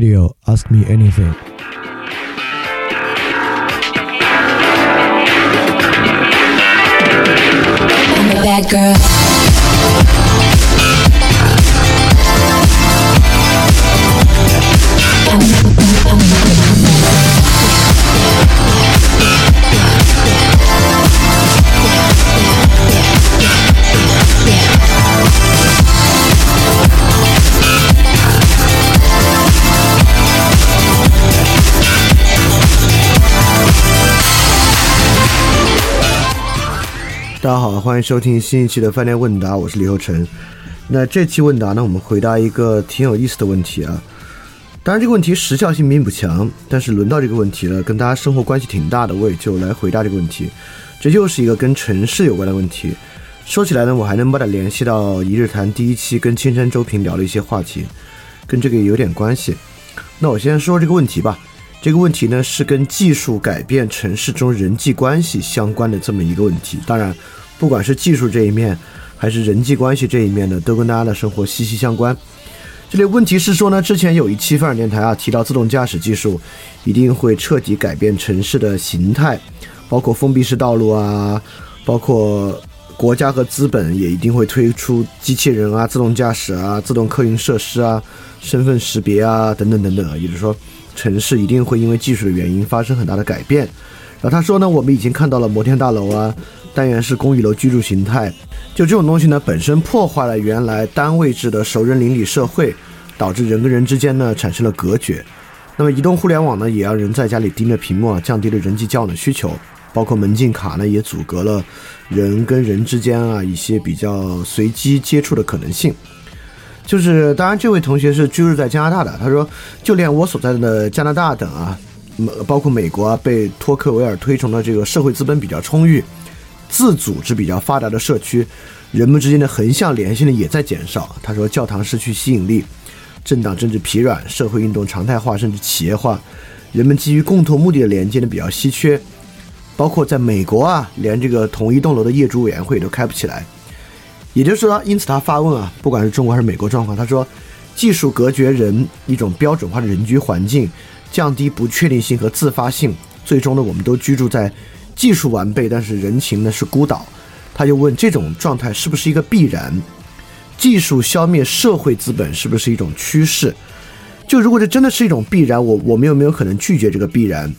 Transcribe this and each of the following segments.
Radio. Ask me anything. I'm a bad girl. 大家好，欢迎收听新一期的饭店问答，我是李厚成。那这期问答呢，我们回答一个挺有意思的问题啊。当然，这个问题时效性并不强，但是轮到这个问题了，跟大家生活关系挺大的，我也就来回答这个问题。这又是一个跟城市有关的问题。说起来呢，我还能把它联系到一日谈第一期跟青山周平聊的一些话题，跟这个也有点关系。那我先说这个问题吧。这个问题呢是跟技术改变城市中人际关系相关的这么一个问题。当然，不管是技术这一面，还是人际关系这一面呢，都跟大家的生活息息相关。这里问题是说呢，之前有一期范儿电台啊提到自动驾驶技术一定会彻底改变城市的形态，包括封闭式道路啊，包括国家和资本也一定会推出机器人啊、自动驾驶啊、自动客运设施啊、身份识别啊等等等等，也就是说。城市一定会因为技术的原因发生很大的改变。然后他说呢，我们已经看到了摩天大楼啊、单元式公寓楼居住形态，就这种东西呢，本身破坏了原来单位制的熟人邻里社会，导致人跟人之间呢产生了隔绝。那么移动互联网呢，也让人在家里盯着屏幕啊，降低了人际交往的需求，包括门禁卡呢，也阻隔了人跟人之间啊一些比较随机接触的可能性。就是，当然，这位同学是居住在加拿大的。他说，就连我所在的加拿大等啊，包括美国啊，被托克维尔推崇的这个社会资本比较充裕、自组织比较发达的社区，人们之间的横向联系呢也在减少。他说，教堂失去吸引力，政党政治疲软，社会运动常态化甚至企业化，人们基于共同目的的连接呢比较稀缺。包括在美国啊，连这个同一栋楼的业主委员会都开不起来。也就是说，因此他发问啊，不管是中国还是美国状况，他说，技术隔绝人一种标准化的人居环境，降低不确定性和自发性，最终呢，我们都居住在技术完备，但是人情呢是孤岛。他就问，这种状态是不是一个必然？技术消灭社会资本是不是一种趋势？就如果这真的是一种必然，我我们有没有可能拒绝这个必然？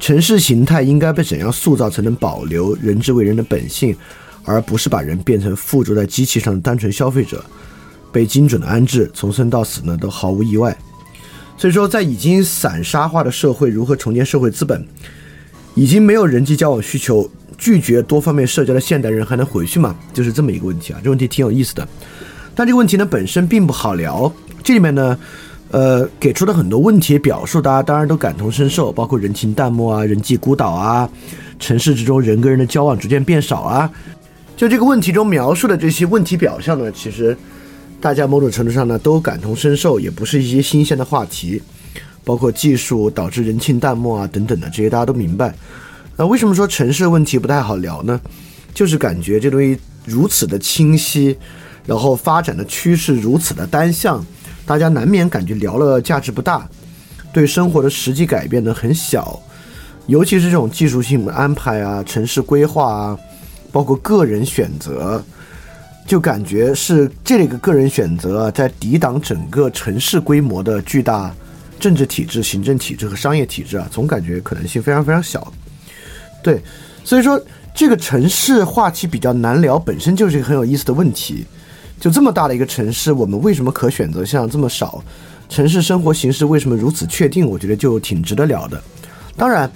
城市形态应该被怎样塑造才能保留人之为人的本性？而不是把人变成附着在机器上的单纯消费者，被精准的安置，从生到死呢都毫无意外。所以说，在已经散沙化的社会，如何重建社会资本？已经没有人际交往需求，拒绝多方面社交的现代人还能回去吗？就是这么一个问题啊。这问题挺有意思的，但这个问题呢本身并不好聊。这里面呢，呃，给出的很多问题表述，大家当然都感同身受，包括人情淡漠啊、人际孤岛啊、城市之中人跟人的交往逐渐变少啊。就这个问题中描述的这些问题表象呢，其实大家某种程度上呢都感同身受，也不是一些新鲜的话题，包括技术导致人情淡漠啊等等的这些大家都明白。那为什么说城市问题不太好聊呢？就是感觉这东西如此的清晰，然后发展的趋势如此的单向，大家难免感觉聊了价值不大，对生活的实际改变呢很小，尤其是这种技术性的安排啊、城市规划啊。包括个人选择，就感觉是这个个人选择在抵挡整个城市规模的巨大政治体制、行政体制和商业体制啊，总感觉可能性非常非常小。对，所以说这个城市话题比较难聊，本身就是一个很有意思的问题。就这么大的一个城市，我们为什么可选择项这么少？城市生活形式为什么如此确定？我觉得就挺值得聊的。当然。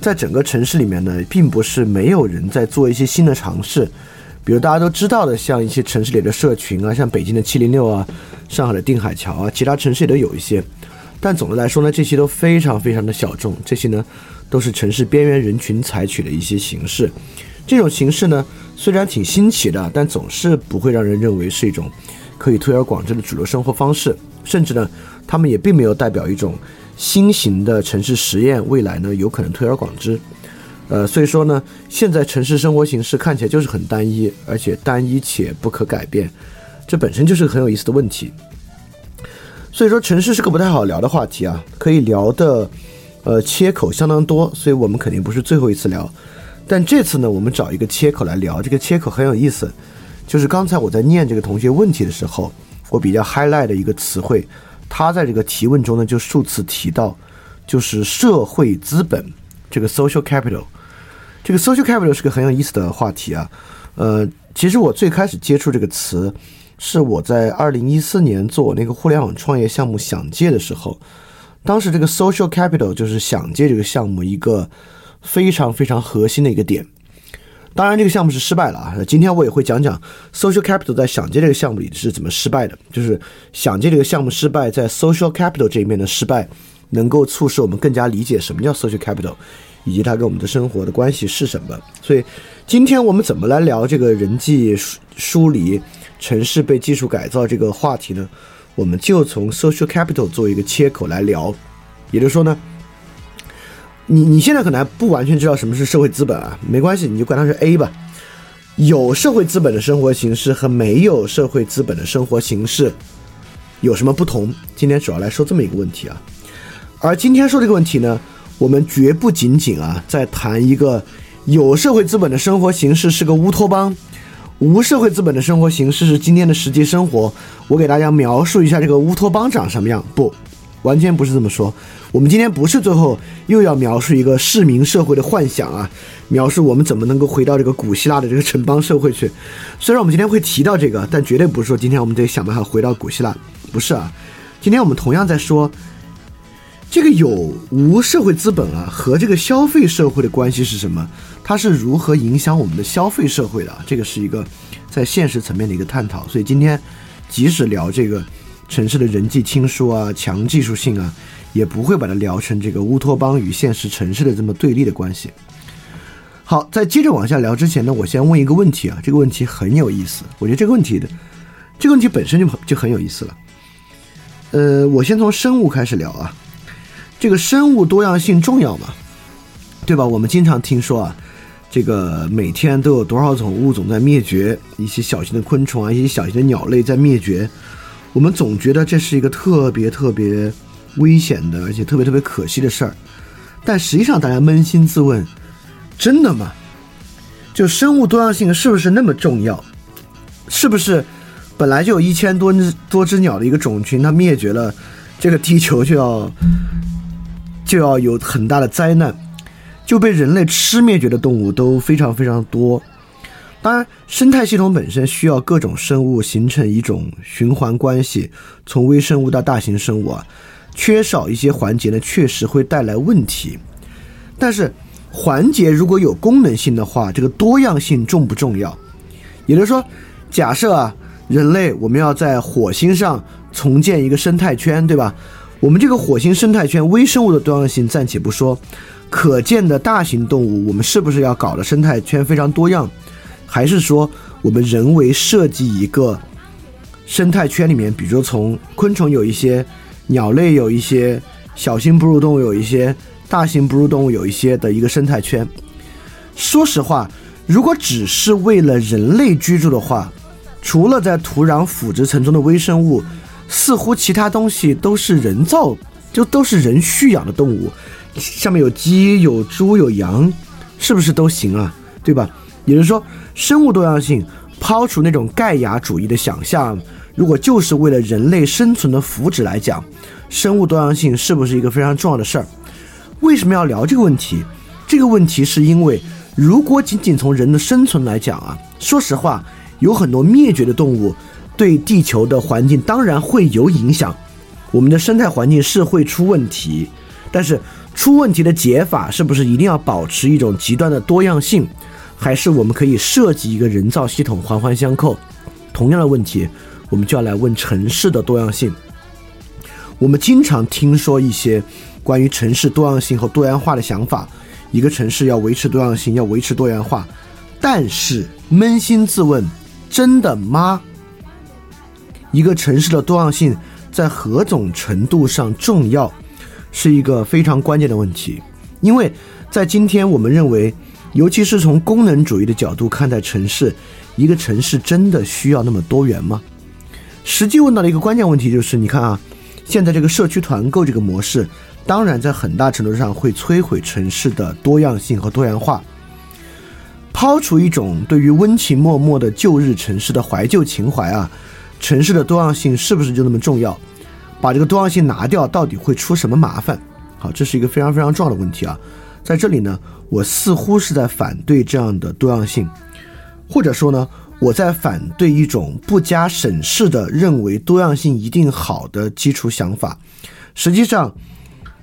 在整个城市里面呢，并不是没有人在做一些新的尝试，比如大家都知道的，像一些城市里的社群啊，像北京的七零六啊，上海的定海桥啊，其他城市也都有一些。但总的来说呢，这些都非常非常的小众，这些呢都是城市边缘人群采取的一些形式。这种形式呢，虽然挺新奇的，但总是不会让人认为是一种可以推而广之的主流生活方式，甚至呢，他们也并没有代表一种。新型的城市实验未来呢，有可能推而广之，呃，所以说呢，现在城市生活形式看起来就是很单一，而且单一且不可改变，这本身就是个很有意思的问题。所以说城市是个不太好聊的话题啊，可以聊的呃切口相当多，所以我们肯定不是最后一次聊。但这次呢，我们找一个切口来聊，这个切口很有意思，就是刚才我在念这个同学问题的时候，我比较 highlight 的一个词汇，他在这个提问中呢就数次提到，就是社会资本这个 social capital。这个 social capital 是个很有意思的话题啊，呃，其实我最开始接触这个词，是我在二零一四年做我那个互联网创业项目想借的时候，当时这个 social capital 就是想借这个项目一个非常非常核心的一个点。当然，这个项目是失败了啊。今天我也会讲讲 social capital 在想借这个项目里是怎么失败的，就是想借这个项目失败，在 social capital 这一面的失败，能够促使我们更加理解什么叫 social capital。以及它跟我们的生活的关系是什么？所以，今天我们怎么来聊这个人际疏疏离、城市被技术改造这个话题呢？我们就从 social capital 做一个切口来聊。也就是说呢，你你现在可能还不完全知道什么是社会资本啊，没关系，你就管它是 A 吧。有社会资本的生活形式和没有社会资本的生活形式有什么不同？今天主要来说这么一个问题啊。而今天说这个问题呢？我们绝不仅仅啊，在谈一个有社会资本的生活形式是个乌托邦，无社会资本的生活形式是今天的实际生活。我给大家描述一下这个乌托邦长什么样？不，完全不是这么说。我们今天不是最后又要描述一个市民社会的幻想啊，描述我们怎么能够回到这个古希腊的这个城邦社会去。虽然我们今天会提到这个，但绝对不是说今天我们得想办法回到古希腊，不是啊。今天我们同样在说。这个有无社会资本啊和这个消费社会的关系是什么？它是如何影响我们的消费社会的？这个是一个在现实层面的一个探讨。所以今天即使聊这个城市的人际亲疏啊、强技术性啊，也不会把它聊成这个乌托邦与现实城市的这么对立的关系。好，在接着往下聊之前呢，我先问一个问题啊，这个问题很有意思。我觉得这个问题的这个问题本身就就很有意思了。呃，我先从生物开始聊啊。这个生物多样性重要吗？对吧？我们经常听说啊，这个每天都有多少种物种在灭绝，一些小型的昆虫啊，一些小型的鸟类在灭绝。我们总觉得这是一个特别特别危险的，而且特别特别可惜的事儿。但实际上，大家扪心自问，真的吗？就生物多样性是不是那么重要？是不是本来就有一千多只多只鸟的一个种群，它灭绝了，这个地球就要？就要有很大的灾难，就被人类吃灭绝的动物都非常非常多。当然，生态系统本身需要各种生物形成一种循环关系，从微生物到大型生物啊，缺少一些环节呢，确实会带来问题。但是，环节如果有功能性的话，这个多样性重不重要？也就是说，假设啊，人类我们要在火星上重建一个生态圈，对吧？我们这个火星生态圈微生物的多样性暂且不说，可见的大型动物，我们是不是要搞的生态圈非常多样？还是说我们人为设计一个生态圈里面，比如说从昆虫有一些，鸟类有一些，小型哺乳动物有一些，大型哺乳动物有一些的一个生态圈？说实话，如果只是为了人类居住的话，除了在土壤腐殖层中的微生物。似乎其他东西都是人造，就都是人蓄养的动物，上面有鸡、有猪、有羊，是不是都行啊？对吧？也就是说，生物多样性，抛除那种盖亚主义的想象，如果就是为了人类生存的福祉来讲，生物多样性是不是一个非常重要的事儿？为什么要聊这个问题？这个问题是因为，如果仅仅从人的生存来讲啊，说实话，有很多灭绝的动物。对地球的环境当然会有影响，我们的生态环境是会出问题，但是出问题的解法是不是一定要保持一种极端的多样性，还是我们可以设计一个人造系统环环相扣？同样的问题，我们就要来问城市的多样性。我们经常听说一些关于城市多样性和多元化的想法，一个城市要维持多样性，要维持多元化，但是扪心自问，真的吗？一个城市的多样性在何种程度上重要，是一个非常关键的问题。因为在今天，我们认为，尤其是从功能主义的角度看待城市，一个城市真的需要那么多元吗？实际问到的一个关键问题就是：你看啊，现在这个社区团购这个模式，当然在很大程度上会摧毁城市的多样性和多元化。抛除一种对于温情脉脉的旧日城市的怀旧情怀啊，城市的多样性是不是就那么重要？把这个多样性拿掉，到底会出什么麻烦？好，这是一个非常非常重要的问题啊。在这里呢，我似乎是在反对这样的多样性，或者说呢，我在反对一种不加审视的认为多样性一定好的基础想法。实际上，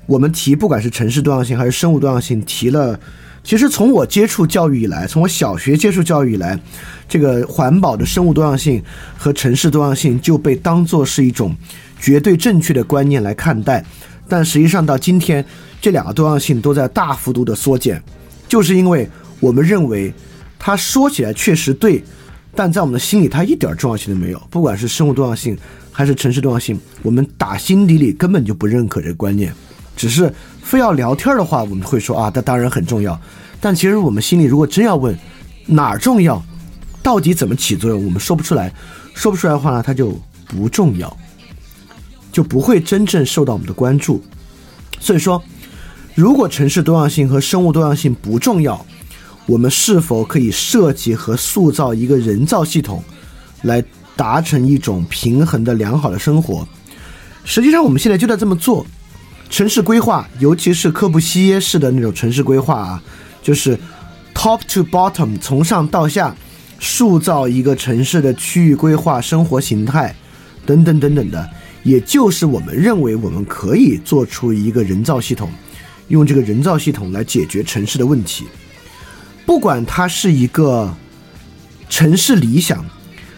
我们提不管是城市多样性还是生物多样性，提了。其实从我接触教育以来，从我小学接触教育以来，这个环保的生物多样性和城市多样性就被当作是一种绝对正确的观念来看待。但实际上到今天，这两个多样性都在大幅度的缩减，就是因为我们认为它说起来确实对，但在我们的心里它一点重要性都没有。不管是生物多样性还是城市多样性，我们打心底里根本就不认可这个观念，只是。非要聊天的话，我们会说啊，这当然很重要。但其实我们心里如果真要问哪儿重要，到底怎么起作用，我们说不出来。说不出来的话呢，它就不重要，就不会真正受到我们的关注。所以说，如果城市多样性和生物多样性不重要，我们是否可以设计和塑造一个人造系统，来达成一种平衡的良好的生活？实际上，我们现在就在这么做。城市规划，尤其是科布西耶式的那种城市规划啊，就是 top to bottom，从上到下塑造一个城市的区域规划、生活形态等等等等的，也就是我们认为我们可以做出一个人造系统，用这个人造系统来解决城市的问题，不管它是一个城市理想，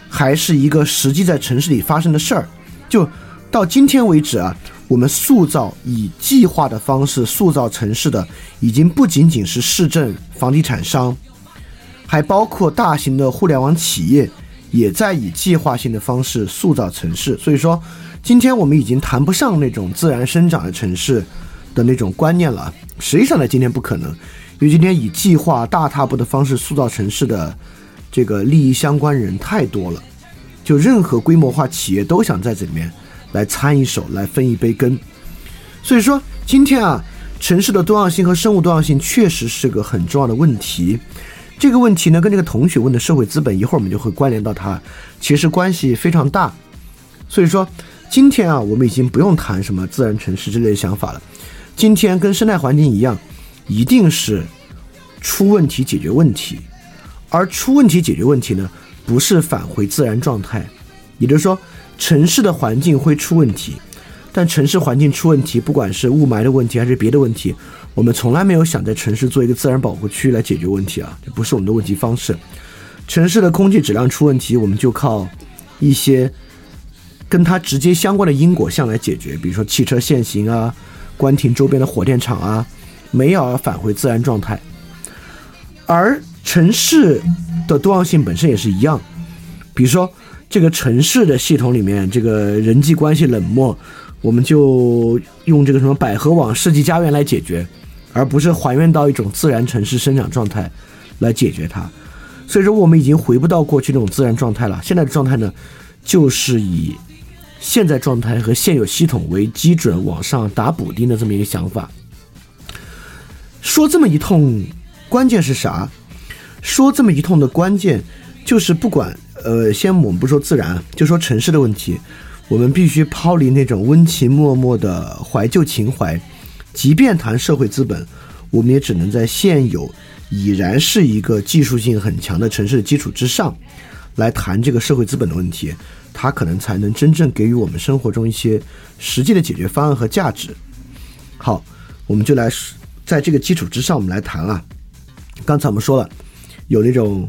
还是一个实际在城市里发生的事儿，就到今天为止啊。我们塑造以计划的方式塑造城市的，已经不仅仅是市政、房地产商，还包括大型的互联网企业，也在以计划性的方式塑造城市。所以说，今天我们已经谈不上那种自然生长的城市的那种观念了。实际上呢，今天不可能，因为今天以计划大踏步的方式塑造城市的这个利益相关人太多了，就任何规模化企业都想在这里面。来参一手，来分一杯羹。所以说，今天啊，城市的多样性和生物多样性确实是个很重要的问题。这个问题呢，跟这个同学问的社会资本，一会儿我们就会关联到它，其实关系非常大。所以说，今天啊，我们已经不用谈什么自然城市之类的想法了。今天跟生态环境一样，一定是出问题解决问题，而出问题解决问题呢，不是返回自然状态，也就是说。城市的环境会出问题，但城市环境出问题，不管是雾霾的问题还是别的问题，我们从来没有想在城市做一个自然保护区来解决问题啊，这不是我们的问题方式。城市的空气质量出问题，我们就靠一些跟它直接相关的因果项来解决，比如说汽车限行啊，关停周边的火电厂啊，没有返回自然状态。而城市的多样性本身也是一样，比如说。这个城市的系统里面，这个人际关系冷漠，我们就用这个什么百合网、世纪佳缘来解决，而不是还原到一种自然城市生长状态来解决它。所以说，我们已经回不到过去那种自然状态了。现在的状态呢，就是以现在状态和现有系统为基准往上打补丁的这么一个想法。说这么一通，关键是啥？说这么一通的关键就是不管。呃，先我们不说自然，就说城市的问题，我们必须抛离那种温情脉脉的怀旧情怀。即便谈社会资本，我们也只能在现有已然是一个技术性很强的城市基础之上，来谈这个社会资本的问题，它可能才能真正给予我们生活中一些实际的解决方案和价值。好，我们就来在这个基础之上，我们来谈啊。刚才我们说了，有那种。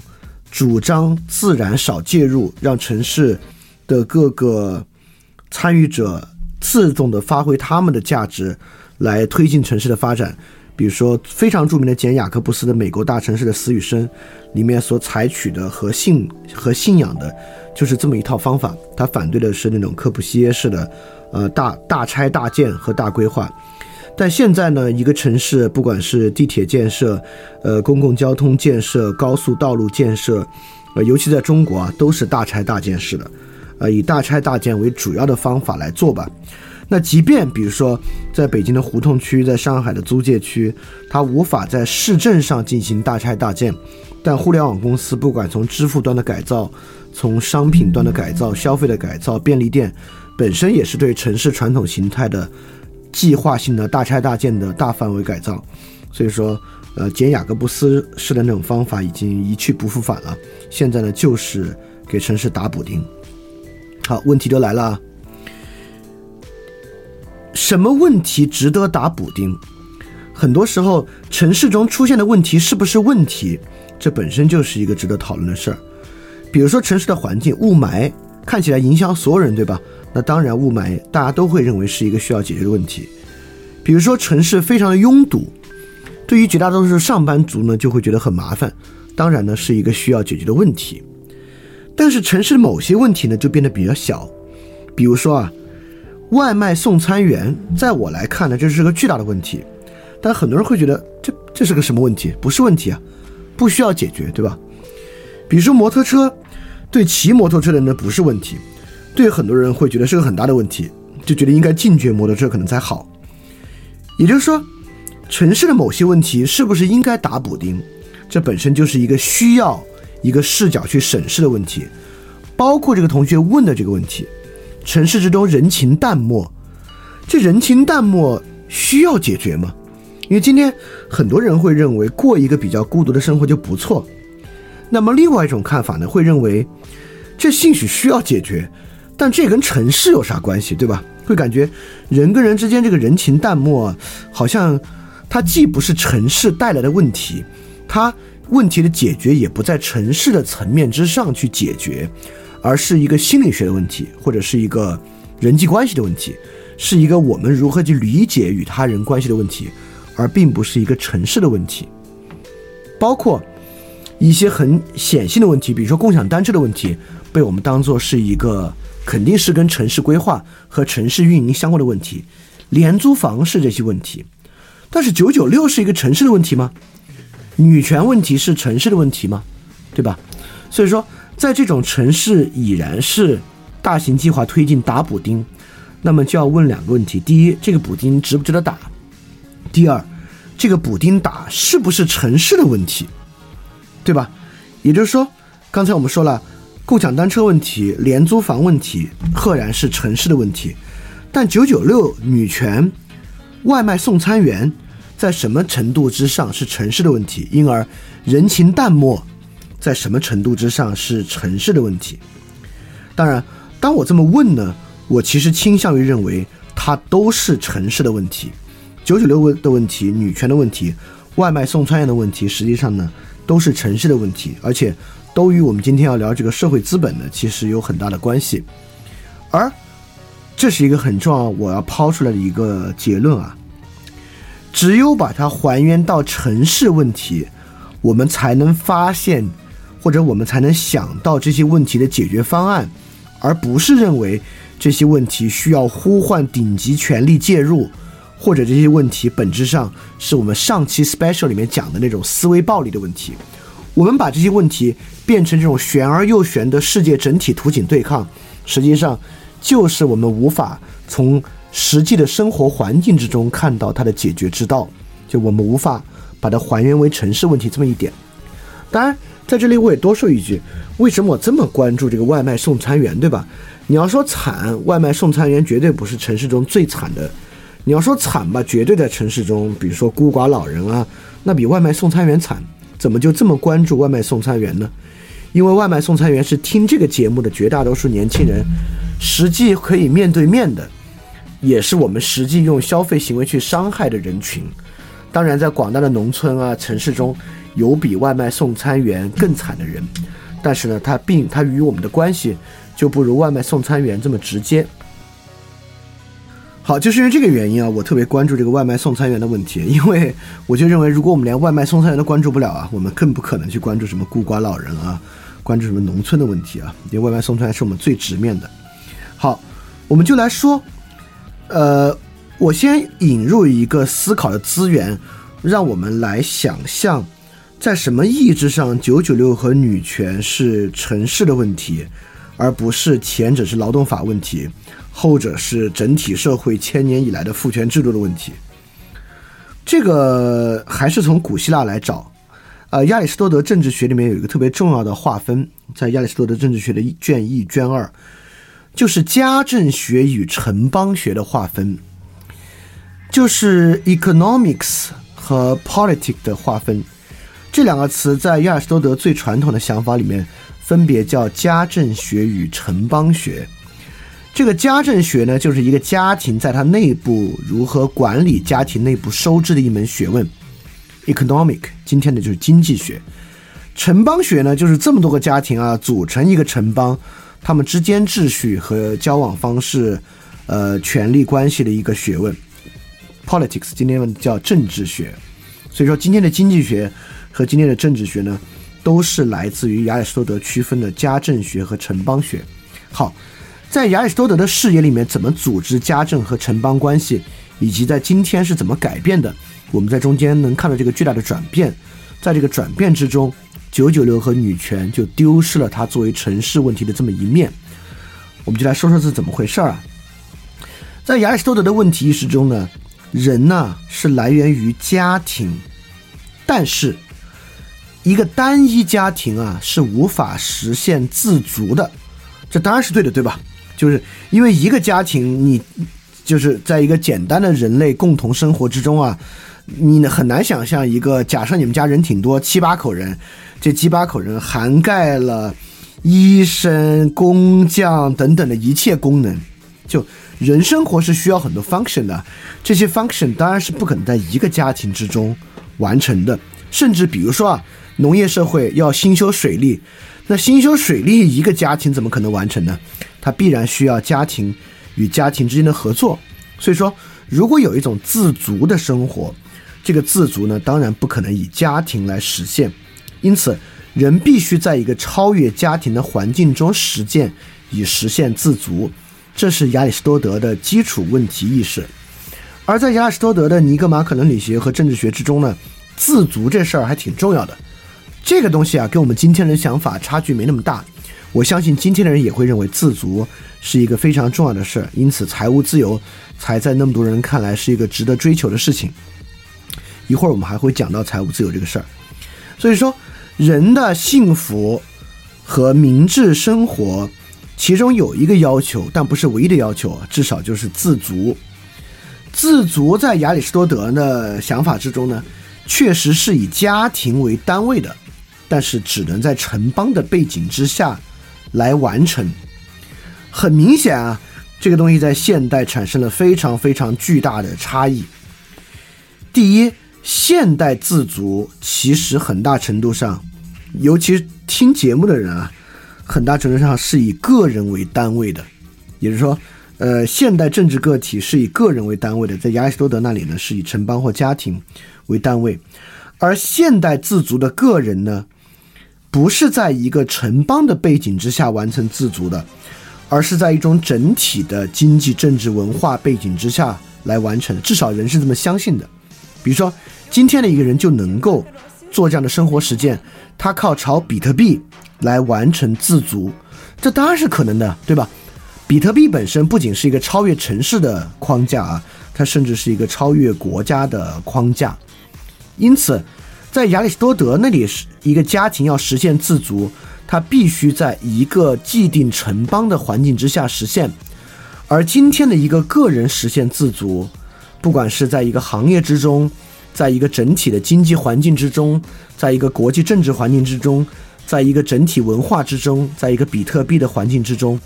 主张自然少介入，让城市的各个参与者自动的发挥他们的价值，来推进城市的发展。比如说，非常著名的简·雅各布斯的《美国大城市的死与生》里面所采取的和信和信仰的，就是这么一套方法。他反对的是那种科布西耶式的，呃，大大拆大建和大规划。但现在呢，一个城市不管是地铁建设，呃，公共交通建设、高速道路建设，呃，尤其在中国啊，都是大拆大建式的，呃，以大拆大建为主要的方法来做吧。那即便比如说在北京的胡同区，在上海的租界区，它无法在市政上进行大拆大建，但互联网公司不管从支付端的改造，从商品端的改造、消费的改造，便利店本身也是对城市传统形态的计划性的大拆大建的大范围改造。所以说，呃，简雅各布斯式的那种方法已经一去不复返了。现在呢，就是给城市打补丁。好，问题就来了。什么问题值得打补丁？很多时候，城市中出现的问题是不是问题，这本身就是一个值得讨论的事儿。比如说，城市的环境雾霾看起来影响所有人，对吧？那当然，雾霾大家都会认为是一个需要解决的问题。比如说，城市非常的拥堵，对于绝大多数上班族呢，就会觉得很麻烦。当然呢，是一个需要解决的问题。但是，城市的某些问题呢，就变得比较小。比如说啊。外卖送餐员，在我来看呢，这是个巨大的问题，但很多人会觉得这这是个什么问题？不是问题啊，不需要解决，对吧？比如说摩托车，对骑摩托车的人呢不是问题，对很多人会觉得是个很大的问题，就觉得应该禁绝摩托车可能才好。也就是说，城市的某些问题是不是应该打补丁，这本身就是一个需要一个视角去审视的问题，包括这个同学问的这个问题。城市之中人情淡漠，这人情淡漠需要解决吗？因为今天很多人会认为过一个比较孤独的生活就不错。那么另外一种看法呢，会认为这兴许需要解决，但这跟城市有啥关系，对吧？会感觉人跟人之间这个人情淡漠，好像它既不是城市带来的问题，它问题的解决也不在城市的层面之上去解决。而是一个心理学的问题，或者是一个人际关系的问题，是一个我们如何去理解与他人关系的问题，而并不是一个城市的问题。包括一些很显性的问题，比如说共享单车的问题，被我们当做是一个肯定是跟城市规划和城市运营相关的问题。廉租房是这些问题，但是九九六是一个城市的问题吗？女权问题是城市的问题吗？对吧？所以说。在这种城市已然是大型计划推进打补丁，那么就要问两个问题：第一，这个补丁值不值得打；第二，这个补丁打是不是城市的问题，对吧？也就是说，刚才我们说了，共享单车问题、廉租房问题，赫然是城市的问题，但九九六、女权、外卖送餐员，在什么程度之上是城市的问题？因而人情淡漠。在什么程度之上是城市的问题？当然，当我这么问呢，我其实倾向于认为它都是城市的问题。九九六问的问题、女权的问题、外卖送餐员的问题，实际上呢都是城市的问题，而且都与我们今天要聊这个社会资本呢其实有很大的关系。而这是一个很重要我要抛出来的一个结论啊，只有把它还原到城市问题，我们才能发现。或者我们才能想到这些问题的解决方案，而不是认为这些问题需要呼唤顶级权力介入，或者这些问题本质上是我们上期 special 里面讲的那种思维暴力的问题。我们把这些问题变成这种玄而又玄的世界整体图景对抗，实际上就是我们无法从实际的生活环境之中看到它的解决之道，就我们无法把它还原为城市问题这么一点。当然。在这里我也多说一句，为什么我这么关注这个外卖送餐员，对吧？你要说惨，外卖送餐员绝对不是城市中最惨的。你要说惨吧，绝对在城市中，比如说孤寡老人啊，那比外卖送餐员惨。怎么就这么关注外卖送餐员呢？因为外卖送餐员是听这个节目的绝大多数年轻人，实际可以面对面的，也是我们实际用消费行为去伤害的人群。当然，在广大的农村啊、城市中。有比外卖送餐员更惨的人，但是呢，他并他与我们的关系就不如外卖送餐员这么直接。好，就是因为这个原因啊，我特别关注这个外卖送餐员的问题，因为我就认为，如果我们连外卖送餐员都关注不了啊，我们更不可能去关注什么孤寡老人啊，关注什么农村的问题啊。因为外卖送餐是我们最直面的。好，我们就来说，呃，我先引入一个思考的资源，让我们来想象。在什么意义上，九九六和女权是城市的问题，而不是前者是劳动法问题，后者是整体社会千年以来的父权制度的问题。这个还是从古希腊来找。呃，亚里士多德政治学里面有一个特别重要的划分，在亚里士多德政治学的卷一、卷二，就是家政学与城邦学的划分，就是 economics 和 politics 的划分。这两个词在亚里士多德最传统的想法里面，分别叫家政学与城邦学。这个家政学呢，就是一个家庭在它内部如何管理家庭内部收支的一门学问。economic 今天的就是经济学，城邦学呢就是这么多个家庭啊组成一个城邦，他们之间秩序和交往方式，呃，权力关系的一个学问。politics 今天叫政治学，所以说今天的经济学和今天的政治学呢，都是来自于亚里士多德区分的家政学和城邦学。好，在亚里士多德的视野里面，怎么组织家政和城邦关系，以及在今天是怎么改变的？我们在中间能看到这个巨大的转变，在这个转变之中，九九六和女权就丢失了它作为城市问题的这么一面。我们就来说说是怎么回事儿啊？在亚里士多德的问题意识中呢，人呢是来源于家庭，但是一个单一家庭啊是无法实现自足的，这当然是对的，对吧？就是因为一个家庭，你就是在一个简单的人类共同生活之中啊。你很难想象一个假设你们家人挺多七八口人，这七八口人涵盖了医生、工匠等等的一切功能，就人生活是需要很多 function 的，这些 function 当然是不可能在一个家庭之中完成的，甚至比如说啊，农业社会要兴修水利，那兴修水利一个家庭怎么可能完成呢？它必然需要家庭与家庭之间的合作，所以说如果有一种自足的生活。这个自足呢，当然不可能以家庭来实现，因此人必须在一个超越家庭的环境中实践，以实现自足。这是亚里士多德的基础问题意识。而在亚里士多德的尼格马可伦理学和政治学之中呢，自足这事儿还挺重要的。这个东西啊，跟我们今天人想法差距没那么大。我相信今天的人也会认为自足是一个非常重要的事儿，因此财务自由才在那么多人看来是一个值得追求的事情。一会儿我们还会讲到财务自由这个事儿，所以说人的幸福和明智生活，其中有一个要求，但不是唯一的要求，至少就是自足。自足在亚里士多德的想法之中呢，确实是以家庭为单位的，但是只能在城邦的背景之下来完成。很明显啊，这个东西在现代产生了非常非常巨大的差异。第一。现代自足其实很大程度上，尤其听节目的人啊，很大程度上是以个人为单位的，也就是说，呃，现代政治个体是以个人为单位的，在亚里士多德那里呢，是以城邦或家庭为单位，而现代自足的个人呢，不是在一个城邦的背景之下完成自足的，而是在一种整体的经济、政治、文化背景之下来完成，至少人是这么相信的，比如说。今天的一个人就能够做这样的生活实践，他靠炒比特币来完成自足，这当然是可能的，对吧？比特币本身不仅是一个超越城市的框架啊，它甚至是一个超越国家的框架。因此，在亚里士多德那里，是一个家庭要实现自足，它必须在一个既定城邦的环境之下实现；而今天的一个个人实现自足，不管是在一个行业之中，在一个整体的经济环境之中，在一个国际政治环境之中，在一个整体文化之中，在一个比特币的环境之中，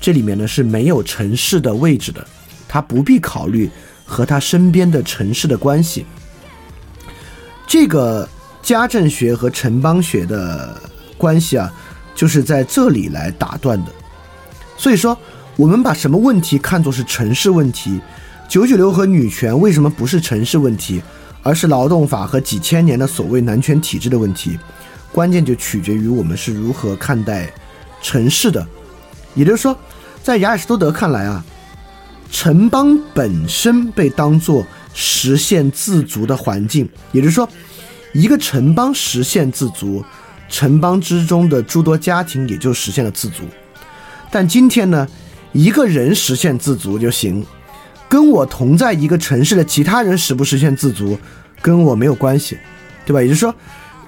这里面呢是没有城市的位置的，他不必考虑和他身边的城市的关系。这个家政学和城邦学的关系啊，就是在这里来打断的。所以说，我们把什么问题看作是城市问题？九九六和女权为什么不是城市问题？而是劳动法和几千年的所谓男权体制的问题，关键就取决于我们是如何看待城市的。也就是说，在亚里士多德看来啊，城邦本身被当作实现自足的环境。也就是说，一个城邦实现自足，城邦之中的诸多家庭也就实现了自足。但今天呢，一个人实现自足就行，跟我同在一个城市的其他人实不实现自足，跟我没有关系，对吧？也就是说，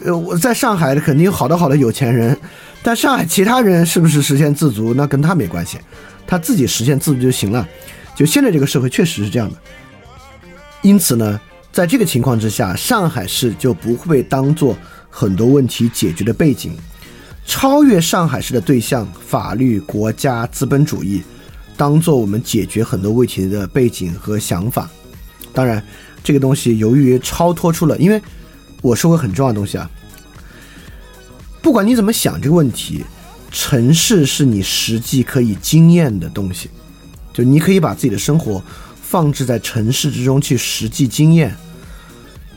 呃，我在上海肯定有好多好多有钱人，但上海其他人是不是实现自足，那跟他没关系，他自己实现自足就行了。就现在这个社会确实是这样的，因此呢，在这个情况之下，上海市就不会被当做很多问题解决的背景。超越上海市的对象，法律、国家、资本主义，当做我们解决很多问题的背景和想法。当然，这个东西由于超脱出了，因为我说过很重要的东西啊，不管你怎么想这个问题，城市是你实际可以经验的东西，就你可以把自己的生活放置在城市之中去实际经验。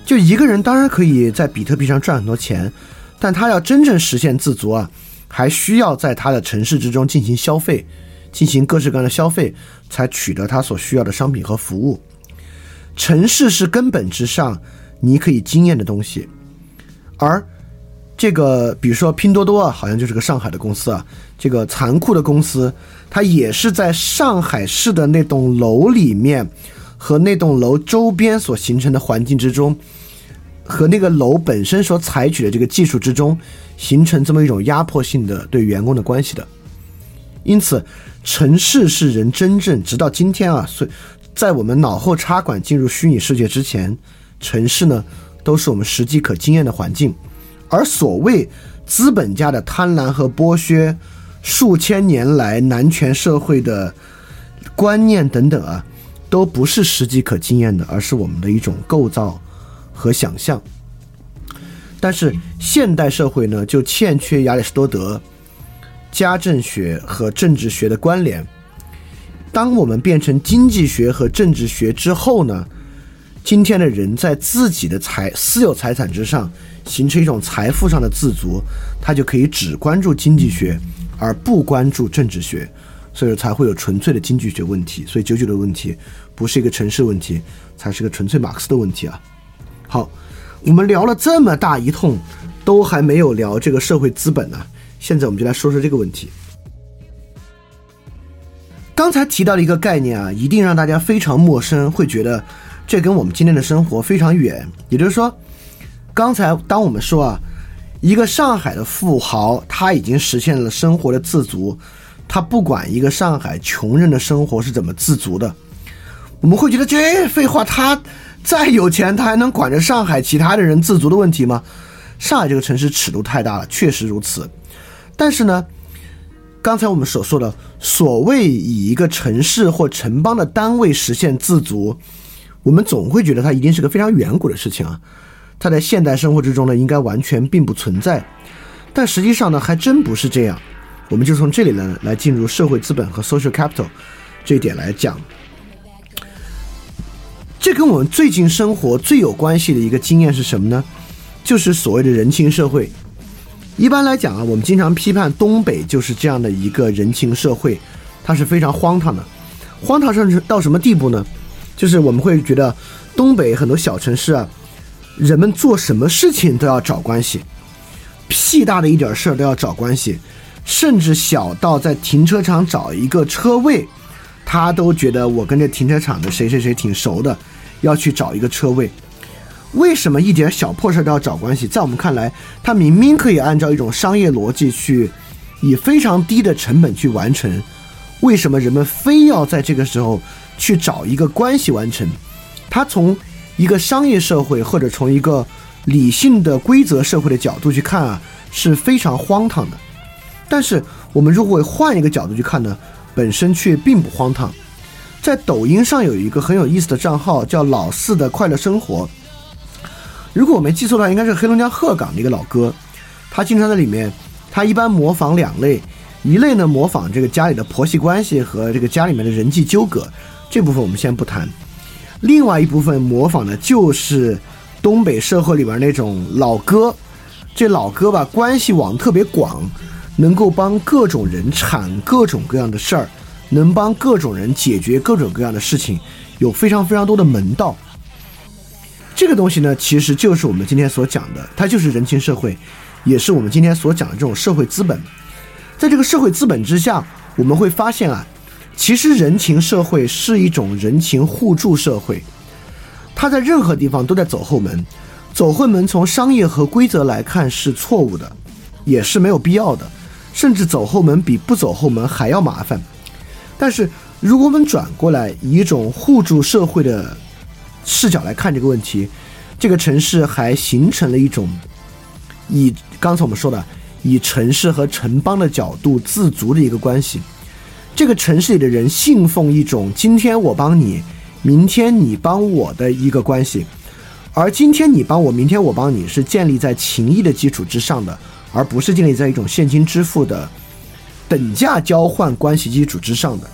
就一个人当然可以在比特币上赚很多钱。但他要真正实现自足啊，还需要在他的城市之中进行消费，进行各式各样的消费，才取得他所需要的商品和服务。城市是根本之上你可以经验的东西，而这个比如说拼多多啊，好像就是个上海的公司啊，这个残酷的公司，它也是在上海市的那栋楼里面和那栋楼周边所形成的环境之中。和那个楼本身所采取的这个技术之中，形成这么一种压迫性的对员工的关系的。因此，城市是人真正直到今天啊，所以在我们脑后插管进入虚拟世界之前，城市呢都是我们实际可经验的环境。而所谓资本家的贪婪和剥削，数千年来男权社会的观念等等啊，都不是实际可经验的，而是我们的一种构造。和想象，但是现代社会呢，就欠缺亚里士多德家政学和政治学的关联。当我们变成经济学和政治学之后呢，今天的人在自己的财私有财产之上形成一种财富上的自足，他就可以只关注经济学而不关注政治学，所以说才会有纯粹的经济学问题。所以九九的问题不是一个城市问题，才是个纯粹马克思的问题啊。好，我们聊了这么大一通，都还没有聊这个社会资本呢。现在我们就来说说这个问题。刚才提到的一个概念啊，一定让大家非常陌生，会觉得这跟我们今天的生活非常远。也就是说，刚才当我们说啊，一个上海的富豪他已经实现了生活的自足，他不管一个上海穷人的生活是怎么自足的，我们会觉得这废话他。再有钱，他还能管着上海其他的人自足的问题吗？上海这个城市尺度太大了，确实如此。但是呢，刚才我们所说的所谓以一个城市或城邦的单位实现自足，我们总会觉得它一定是个非常远古的事情啊。它在现代生活之中呢，应该完全并不存在。但实际上呢，还真不是这样。我们就从这里呢来进入社会资本和 social capital 这一点来讲。这跟我们最近生活最有关系的一个经验是什么呢？就是所谓的人情社会。一般来讲啊，我们经常批判东北就是这样的一个人情社会，它是非常荒唐的。荒唐甚至到什么地步呢？就是我们会觉得东北很多小城市啊，人们做什么事情都要找关系，屁大的一点事儿都要找关系，甚至小到在停车场找一个车位，他都觉得我跟这停车场的谁谁谁挺熟的。要去找一个车位，为什么一点小破事都要找关系？在我们看来，他明明可以按照一种商业逻辑去，以非常低的成本去完成，为什么人们非要在这个时候去找一个关系完成？他从一个商业社会或者从一个理性的规则社会的角度去看啊，是非常荒唐的。但是我们如果换一个角度去看呢，本身却并不荒唐。在抖音上有一个很有意思的账号，叫老四的快乐生活。如果我没记错的话，应该是黑龙江鹤岗的一个老哥。他经常在里面，他一般模仿两类，一类呢模仿这个家里的婆媳关系和这个家里面的人际纠葛，这部分我们先不谈。另外一部分模仿的就是东北社会里边那种老哥，这老哥吧关系网特别广，能够帮各种人铲各种各样的事儿。能帮各种人解决各种各样的事情，有非常非常多的门道。这个东西呢，其实就是我们今天所讲的，它就是人情社会，也是我们今天所讲的这种社会资本。在这个社会资本之下，我们会发现啊，其实人情社会是一种人情互助社会，它在任何地方都在走后门。走后门从商业和规则来看是错误的，也是没有必要的，甚至走后门比不走后门还要麻烦。但是如果我们转过来以一种互助社会的视角来看这个问题，这个城市还形成了一种以刚才我们说的以城市和城邦的角度自足的一个关系。这个城市里的人信奉一种今天我帮你，明天你帮我的一个关系。而今天你帮我，明天我帮你，是建立在情谊的基础之上的，而不是建立在一种现金支付的等价交换关系基础之上的。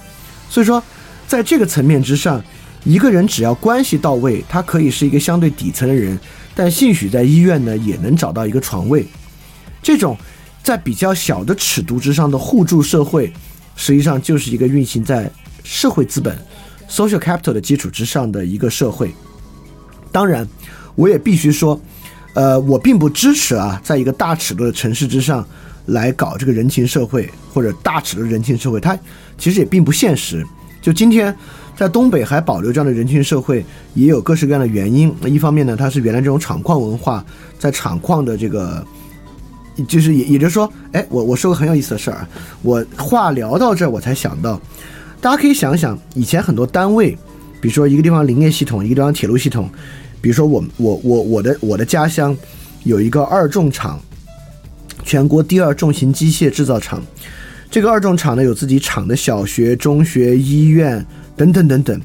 所以说，在这个层面之上，一个人只要关系到位，他可以是一个相对底层的人，但兴许在医院呢也能找到一个床位。这种在比较小的尺度之上的互助社会，实际上就是一个运行在社会资本 （social capital） 的基础之上的一个社会。当然。我也必须说，呃，我并不支持啊，在一个大尺度的城市之上来搞这个人情社会或者大尺度的人情社会，它其实也并不现实。就今天在东北还保留这样的人情社会，也有各式各样的原因。那一方面呢，它是原来这种厂矿文化，在厂矿的这个，就是也也就是说，哎，我我说个很有意思的事儿啊，我话聊到这儿，我才想到，大家可以想想，以前很多单位，比如说一个地方林业系统，一个地方铁路系统。比如说，我我我我的我的家乡有一个二重厂，全国第二重型机械制造厂。这个二重厂呢，有自己厂的小学、中学、医院等等等等。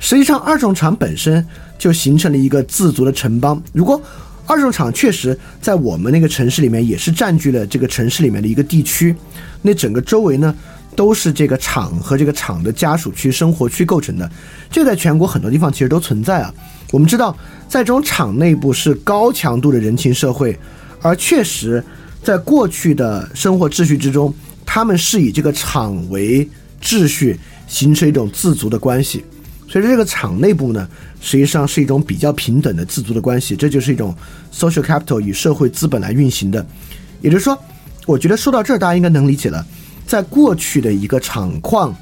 实际上，二重厂本身就形成了一个自足的城邦。如果二重厂确实在我们那个城市里面，也是占据了这个城市里面的一个地区，那整个周围呢，都是这个厂和这个厂的家属区、生活区构成的。这在全国很多地方其实都存在啊。我们知道，在这种厂内部是高强度的人情社会，而确实，在过去的生活秩序之中，他们是以这个厂为秩序，形成一种自足的关系。所以，这个厂内部呢，实际上是一种比较平等的自足的关系。这就是一种 social capital 与社会资本来运行的。也就是说，我觉得说到这儿，大家应该能理解了。在过去的一个厂矿，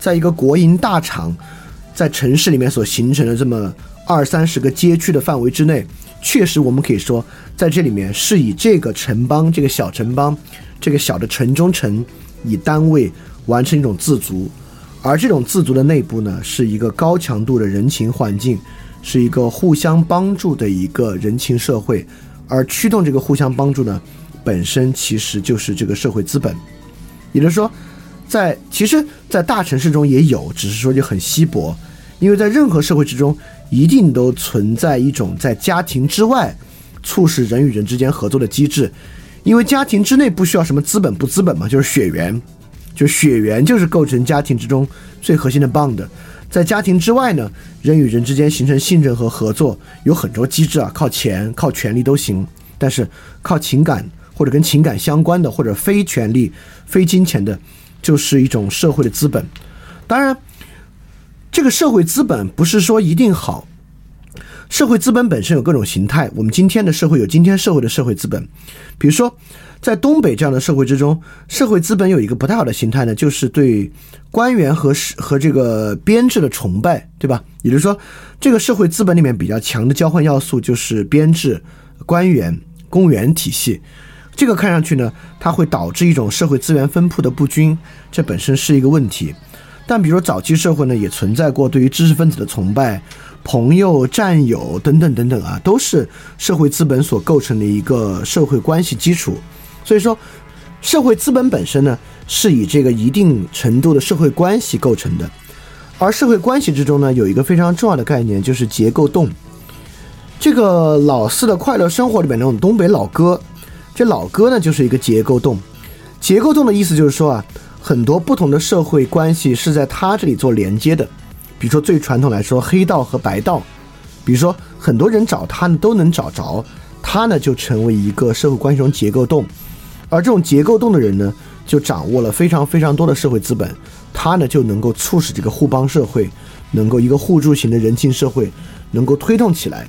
在一个国营大厂，在城市里面所形成的这么。二三十个街区的范围之内，确实我们可以说，在这里面是以这个城邦、这个小城邦、这个小的城中城以单位完成一种自足，而这种自足的内部呢，是一个高强度的人情环境，是一个互相帮助的一个人情社会，而驱动这个互相帮助呢，本身其实就是这个社会资本，也就是说，在其实，在大城市中也有，只是说就很稀薄，因为在任何社会之中。一定都存在一种在家庭之外促使人与人之间合作的机制，因为家庭之内不需要什么资本不资本嘛，就是血缘，就血缘就是构成家庭之中最核心的 bond。在家庭之外呢，人与人之间形成信任和合作有很多机制啊，靠钱、靠权力都行，但是靠情感或者跟情感相关的或者非权力、非金钱的，就是一种社会的资本。当然。这个社会资本不是说一定好，社会资本本身有各种形态。我们今天的社会有今天社会的社会资本，比如说在东北这样的社会之中，社会资本有一个不太好的形态呢，就是对官员和和这个编制的崇拜，对吧？也就是说，这个社会资本里面比较强的交换要素就是编制、官员、公务员体系。这个看上去呢，它会导致一种社会资源分布的不均，这本身是一个问题。但比如说早期社会呢，也存在过对于知识分子的崇拜、朋友、战友等等等等啊，都是社会资本所构成的一个社会关系基础。所以说，社会资本本身呢，是以这个一定程度的社会关系构成的。而社会关系之中呢，有一个非常重要的概念，就是结构洞。这个老四的快乐生活里面那种东北老哥，这老哥呢就是一个结构洞。结构洞的意思就是说啊。很多不同的社会关系是在他这里做连接的，比如说最传统来说，黑道和白道，比如说很多人找他呢都能找着，他呢就成为一个社会关系中结构洞，而这种结构洞的人呢，就掌握了非常非常多的社会资本，他呢就能够促使这个互帮社会，能够一个互助型的人情社会能够推动起来，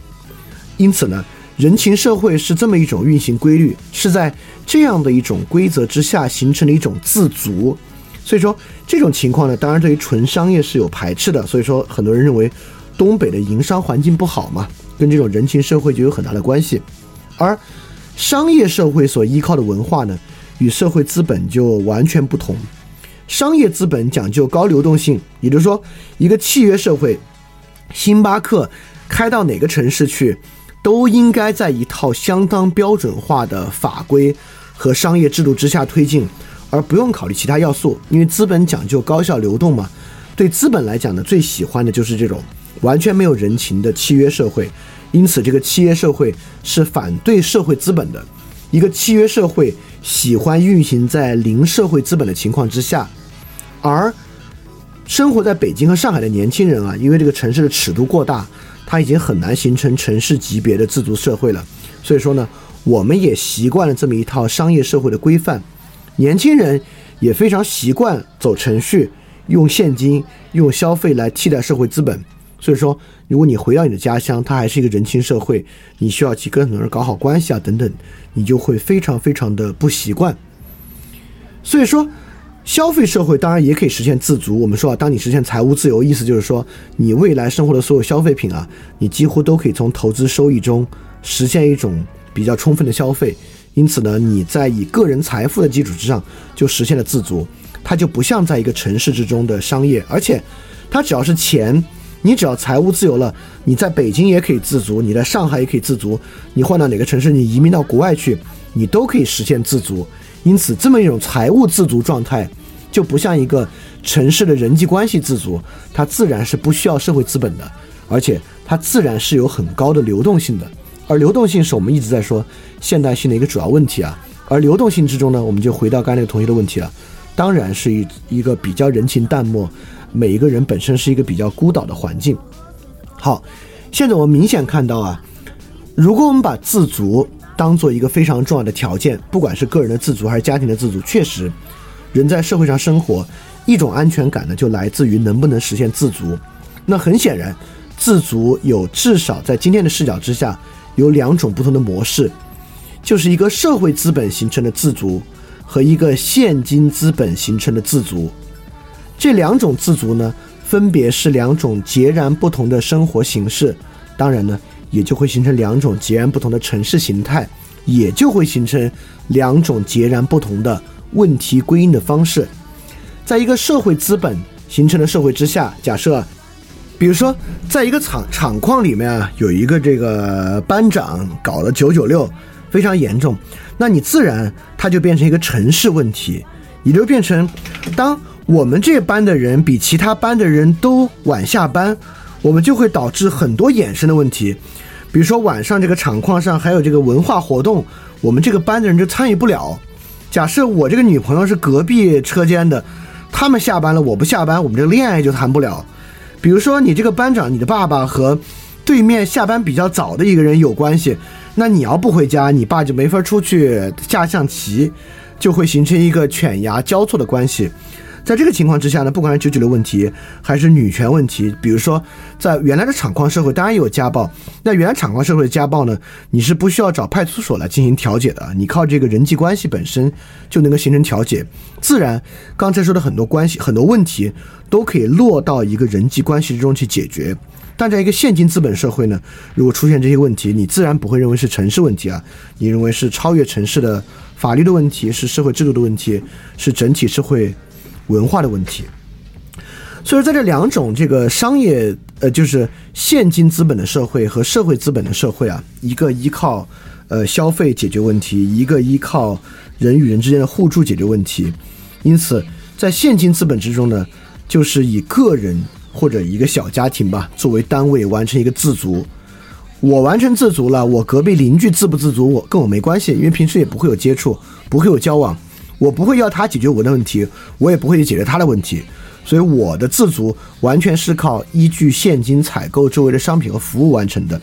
因此呢。人情社会是这么一种运行规律，是在这样的一种规则之下形成的一种自足。所以说这种情况呢，当然对于纯商业是有排斥的。所以说很多人认为东北的营商环境不好嘛，跟这种人情社会就有很大的关系。而商业社会所依靠的文化呢，与社会资本就完全不同。商业资本讲究高流动性，也就是说，一个契约社会，星巴克开到哪个城市去，都应该在一套相当标准化的法规和商业制度之下推进，而不用考虑其他要素。因为资本讲究高效流动嘛，对资本来讲呢，最喜欢的就是这种完全没有人情的契约社会。因此，这个契约社会是反对社会资本的。一个契约社会喜欢运行在零社会资本的情况之下，而生活在北京和上海的年轻人啊，因为这个城市的尺度过大，他已经很难形成城市级别的自足社会了。所以说呢，我们也习惯了这么一套商业社会的规范，年轻人也非常习惯走程序，用现金、用消费来替代社会资本。所以说，如果你回到你的家乡，它还是一个人情社会，你需要去跟很多人搞好关系啊，等等，你就会非常非常的不习惯。所以说，消费社会当然也可以实现自足。我们说啊，当你实现财务自由，意思就是说，你未来生活的所有消费品啊，你几乎都可以从投资收益中实现一种比较充分的消费。因此呢，你在以个人财富的基础之上就实现了自足，它就不像在一个城市之中的商业，而且它只要是钱，你只要财务自由了，你在北京也可以自足，你在上海也可以自足，你换到哪个城市，你移民到国外去，你都可以实现自足。因此，这么一种财务自足状态，就不像一个城市的人际关系自足，它自然是不需要社会资本的，而且它自然是有很高的流动性的。而流动性是我们一直在说现代性的一个主要问题啊。而流动性之中呢，我们就回到刚才那个同学的问题了，当然是一一个比较人情淡漠，每一个人本身是一个比较孤岛的环境。好，现在我们明显看到啊，如果我们把自足当做一个非常重要的条件，不管是个人的自足还是家庭的自足，确实，人在社会上生活，一种安全感呢，就来自于能不能实现自足。那很显然，自足有至少在今天的视角之下，有两种不同的模式，就是一个社会资本形成的自足和一个现金资本形成的自足。这两种自足呢，分别是两种截然不同的生活形式，当然呢，也就会形成两种截然不同的城市形态，也就会形成两种截然不同的问题归因的方式。在一个社会资本形成的社会之下，假设，比如说，在一个厂厂矿里面啊，有一个这个班长搞了九九六，非常严重，那你自然它就变成一个城市问题，也就变成当。我们这班的人比其他班的人都晚下班，我们就会导致很多衍生的问题，比如说晚上这个厂矿上还有这个文化活动，我们这个班的人就参与不了。假设我这个女朋友是隔壁车间的，他们下班了我不下班，我们这个恋爱就谈不了。比如说你这个班长，你的爸爸和对面下班比较早的一个人有关系，那你要不回家，你爸就没法出去下象棋，就会形成一个犬牙交错的关系。在这个情况之下呢，不管是九九六问题还是女权问题，比如说在原来的厂矿社会，当然有家暴。那原来厂矿社会的家暴呢，你是不需要找派出所来进行调解的，你靠这个人际关系本身就能够形成调解。自然，刚才说的很多关系、很多问题都可以落到一个人际关系之中去解决。但在一个现金资本社会呢，如果出现这些问题，你自然不会认为是城市问题啊，你认为是超越城市的法律的问题，是社会制度的问题，是整体社会。文化的问题，所以说在这两种这个商业呃，就是现金资本的社会和社会资本的社会啊，一个依靠呃消费解决问题，一个依靠人与人之间的互助解决问题。因此，在现金资本之中呢，就是以个人或者一个小家庭吧作为单位完成一个自足。我完成自足了，我隔壁邻居自不自足，我跟我没关系，因为平时也不会有接触，不会有交往。我不会要他解决我的问题，我也不会去解决他的问题，所以我的自足完全是靠依据现金采购周围的商品和服务完成的。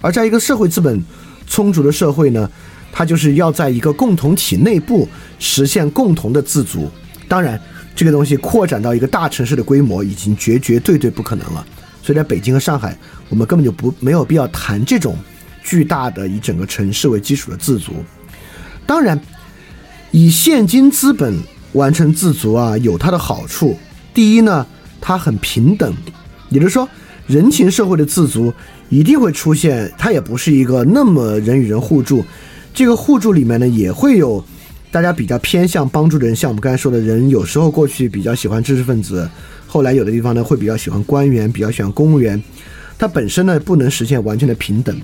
而在一个社会资本充足的社会呢，它就是要在一个共同体内部实现共同的自足。当然，这个东西扩展到一个大城市的规模已经绝绝对对不可能了。所以在北京和上海，我们根本就不没有必要谈这种巨大的以整个城市为基础的自足。当然。以现金资本完成自足啊，有它的好处。第一呢，它很平等，也就是说，人情社会的自足一定会出现，它也不是一个那么人与人互助。这个互助里面呢，也会有大家比较偏向帮助的人，像我们刚才说的人，有时候过去比较喜欢知识分子，后来有的地方呢会比较喜欢官员，比较喜欢公务员。它本身呢不能实现完全的平等，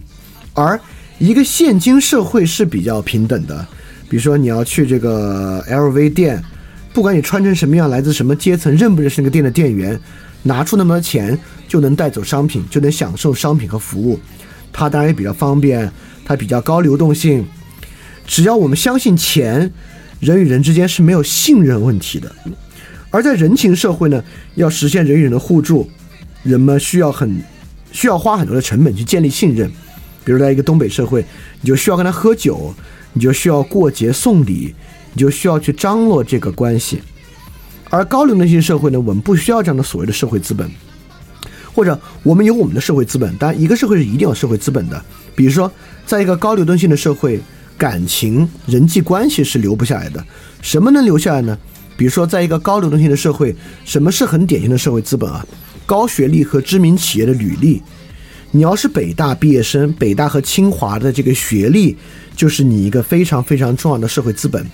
而一个现今社会是比较平等的。比如说你要去这个 LV 店，不管你穿成什么样，来自什么阶层，认不认识那个店的店员，拿出那么多钱就能带走商品，就能享受商品和服务。它当然也比较方便，它比较高流动性。只要我们相信钱，人与人之间是没有信任问题的。而在人情社会呢，要实现人与人的互助，人们需要很需要花很多的成本去建立信任。比如在一个东北社会，你就需要跟他喝酒，你就需要过节送礼，你就需要去张罗这个关系。而高流动性社会呢，我们不需要这样的所谓的社会资本，或者我们有我们的社会资本。当然，一个社会是一定有社会资本的。比如说，在一个高流动性的社会，感情、人际关系是留不下来的。什么能留下来呢？比如说，在一个高流动性的社会，什么是很典型的社会资本啊？高学历和知名企业的履历。你要是北大毕业生，北大和清华的这个学历，就是你一个非常非常重要的社会资本。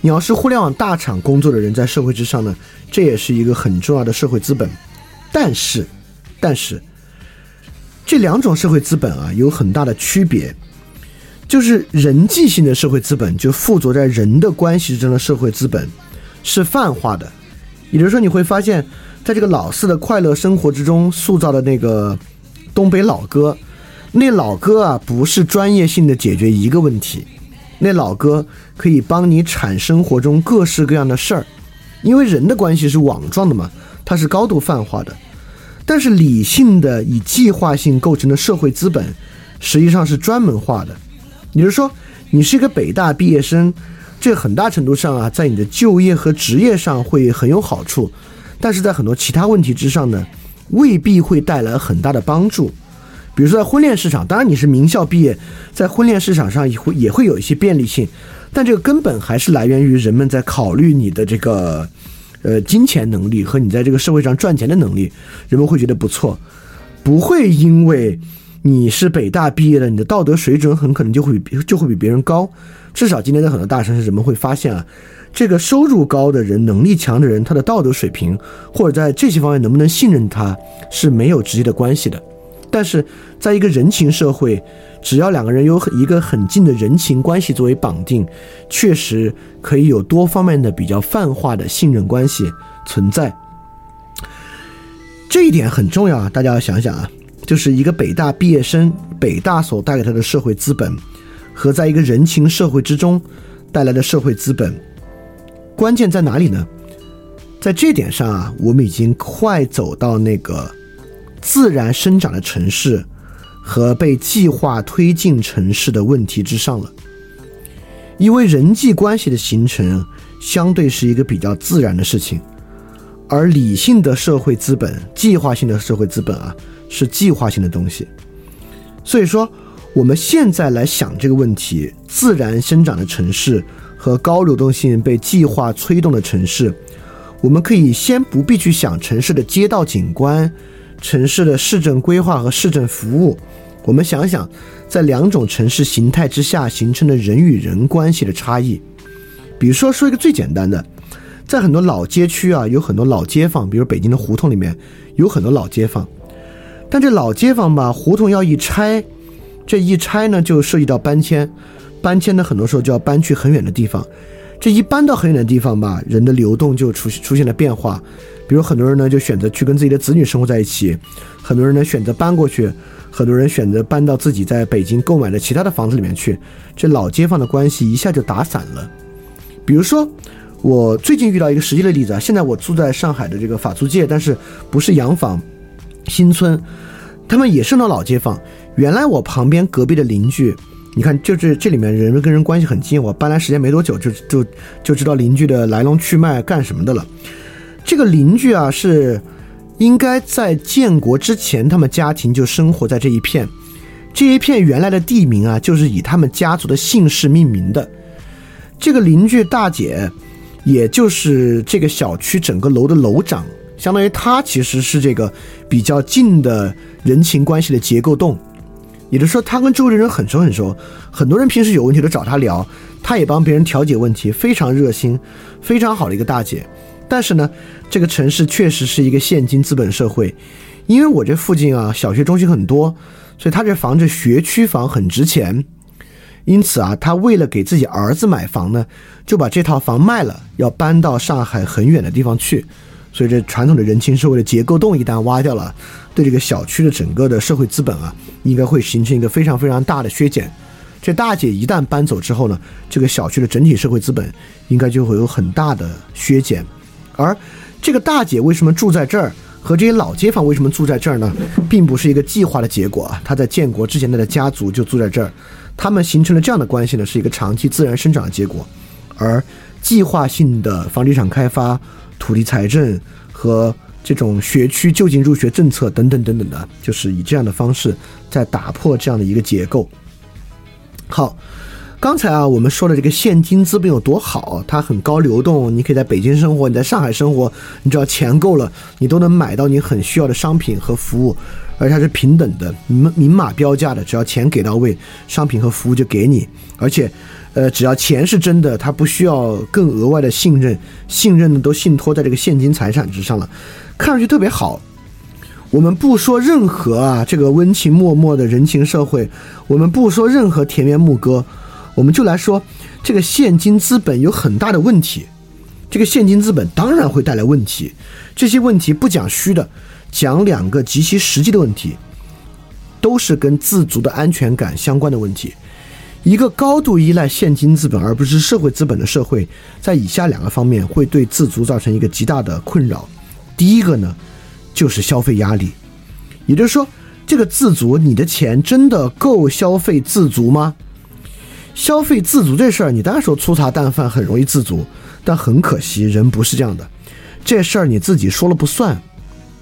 你要是互联网大厂工作的人，在社会之上呢，这也是一个很重要的社会资本。但是，但是，这两种社会资本啊，有很大的区别。就是人际性的社会资本，就附着在人的关系之中的社会资本，是泛化的。也就是说，你会发现在这个老四的快乐生活之中塑造的那个。东北老哥，那老哥啊，不是专业性的解决一个问题，那老哥可以帮你产生活中各式各样的事儿，因为人的关系是网状的嘛，它是高度泛化的。但是理性的以计划性构成的社会资本，实际上是专门化的。也就是说，你是一个北大毕业生，这很大程度上啊，在你的就业和职业上会很有好处，但是在很多其他问题之上呢？未必会带来很大的帮助，比如说在婚恋市场，当然你是名校毕业，在婚恋市场上也会也会有一些便利性，但这个根本还是来源于人们在考虑你的这个呃金钱能力和你在这个社会上赚钱的能力，人们会觉得不错，不会因为你是北大毕业的，你的道德水准很可能就会比就会比别人高，至少今天在很多大城市，人们会发现啊。这个收入高的人、能力强的人，他的道德水平或者在这些方面能不能信任他，是没有直接的关系的。但是，在一个人情社会，只要两个人有一个很近的人情关系作为绑定，确实可以有多方面的比较泛化的信任关系存在。这一点很重要啊！大家要想想啊，就是一个北大毕业生，北大所带给他的社会资本，和在一个人情社会之中带来的社会资本。关键在哪里呢？在这点上啊，我们已经快走到那个自然生长的城市和被计划推进城市的问题之上了。因为人际关系的形成相对是一个比较自然的事情，而理性的社会资本、计划性的社会资本啊，是计划性的东西。所以说，我们现在来想这个问题：自然生长的城市。和高流动性被计划推动的城市，我们可以先不必去想城市的街道景观、城市的市政规划和市政服务。我们想想，在两种城市形态之下形成的人与人关系的差异。比如说，说一个最简单的，在很多老街区啊，有很多老街坊，比如北京的胡同里面有很多老街坊，但这老街坊吧，胡同要一拆，这一拆呢，就涉及到搬迁。搬迁呢很多时候就要搬去很远的地方，这一搬到很远的地方吧，人的流动就出出现了变化。比如很多人呢就选择去跟自己的子女生活在一起，很多人呢选择搬过去，很多人选择搬到自己在北京购买的其他的房子里面去。这老街坊的关系一下就打散了。比如说，我最近遇到一个实际的例子啊，现在我住在上海的这个法租界，但是不是洋房，新村，他们也是那老街坊。原来我旁边隔壁的邻居。你看，就是这里面人跟人关系很近。我搬来时间没多久，就就就知道邻居的来龙去脉，干什么的了。这个邻居啊，是应该在建国之前，他们家庭就生活在这一片。这一片原来的地名啊，就是以他们家族的姓氏命名的。这个邻居大姐也就是这个小区整个楼的楼长，相当于她其实是这个比较近的人情关系的结构洞。也就是说，他跟周围的人很熟很熟，很多人平时有问题都找他聊，他也帮别人调解问题，非常热心，非常好的一个大姐。但是呢，这个城市确实是一个现金资本社会，因为我这附近啊小学中心很多，所以他这房子学区房很值钱，因此啊，他为了给自己儿子买房呢，就把这套房卖了，要搬到上海很远的地方去。所以这传统的人情社会的结构洞一旦挖掉了，对这个小区的整个的社会资本啊，应该会形成一个非常非常大的削减。这大姐一旦搬走之后呢，这个小区的整体社会资本应该就会有很大的削减。而这个大姐为什么住在这儿，和这些老街坊为什么住在这儿呢？并不是一个计划的结果啊。她在建国之前，她的家族就住在这儿，他们形成了这样的关系呢，是一个长期自然生长的结果。而计划性的房地产开发、土地财政和这种学区就近入学政策等等等等的，就是以这样的方式在打破这样的一个结构。好。刚才啊，我们说的这个现金资本有多好，它很高流动，你可以在北京生活，你在上海生活，你只要钱够了，你都能买到你很需要的商品和服务，而且它是平等的，明明码标价的，只要钱给到位，商品和服务就给你，而且，呃，只要钱是真的，它不需要更额外的信任，信任呢都信托在这个现金财产之上了，看上去特别好。我们不说任何啊，这个温情脉脉的人情社会，我们不说任何田园牧歌。我们就来说，这个现金资本有很大的问题。这个现金资本当然会带来问题，这些问题不讲虚的，讲两个极其实际的问题，都是跟自足的安全感相关的问题。一个高度依赖现金资本而不是社会资本的社会，在以下两个方面会对自足造成一个极大的困扰。第一个呢，就是消费压力，也就是说，这个自足，你的钱真的够消费自足吗？消费自足这事儿，你当然说粗茶淡饭很容易自足，但很可惜，人不是这样的。这事儿你自己说了不算，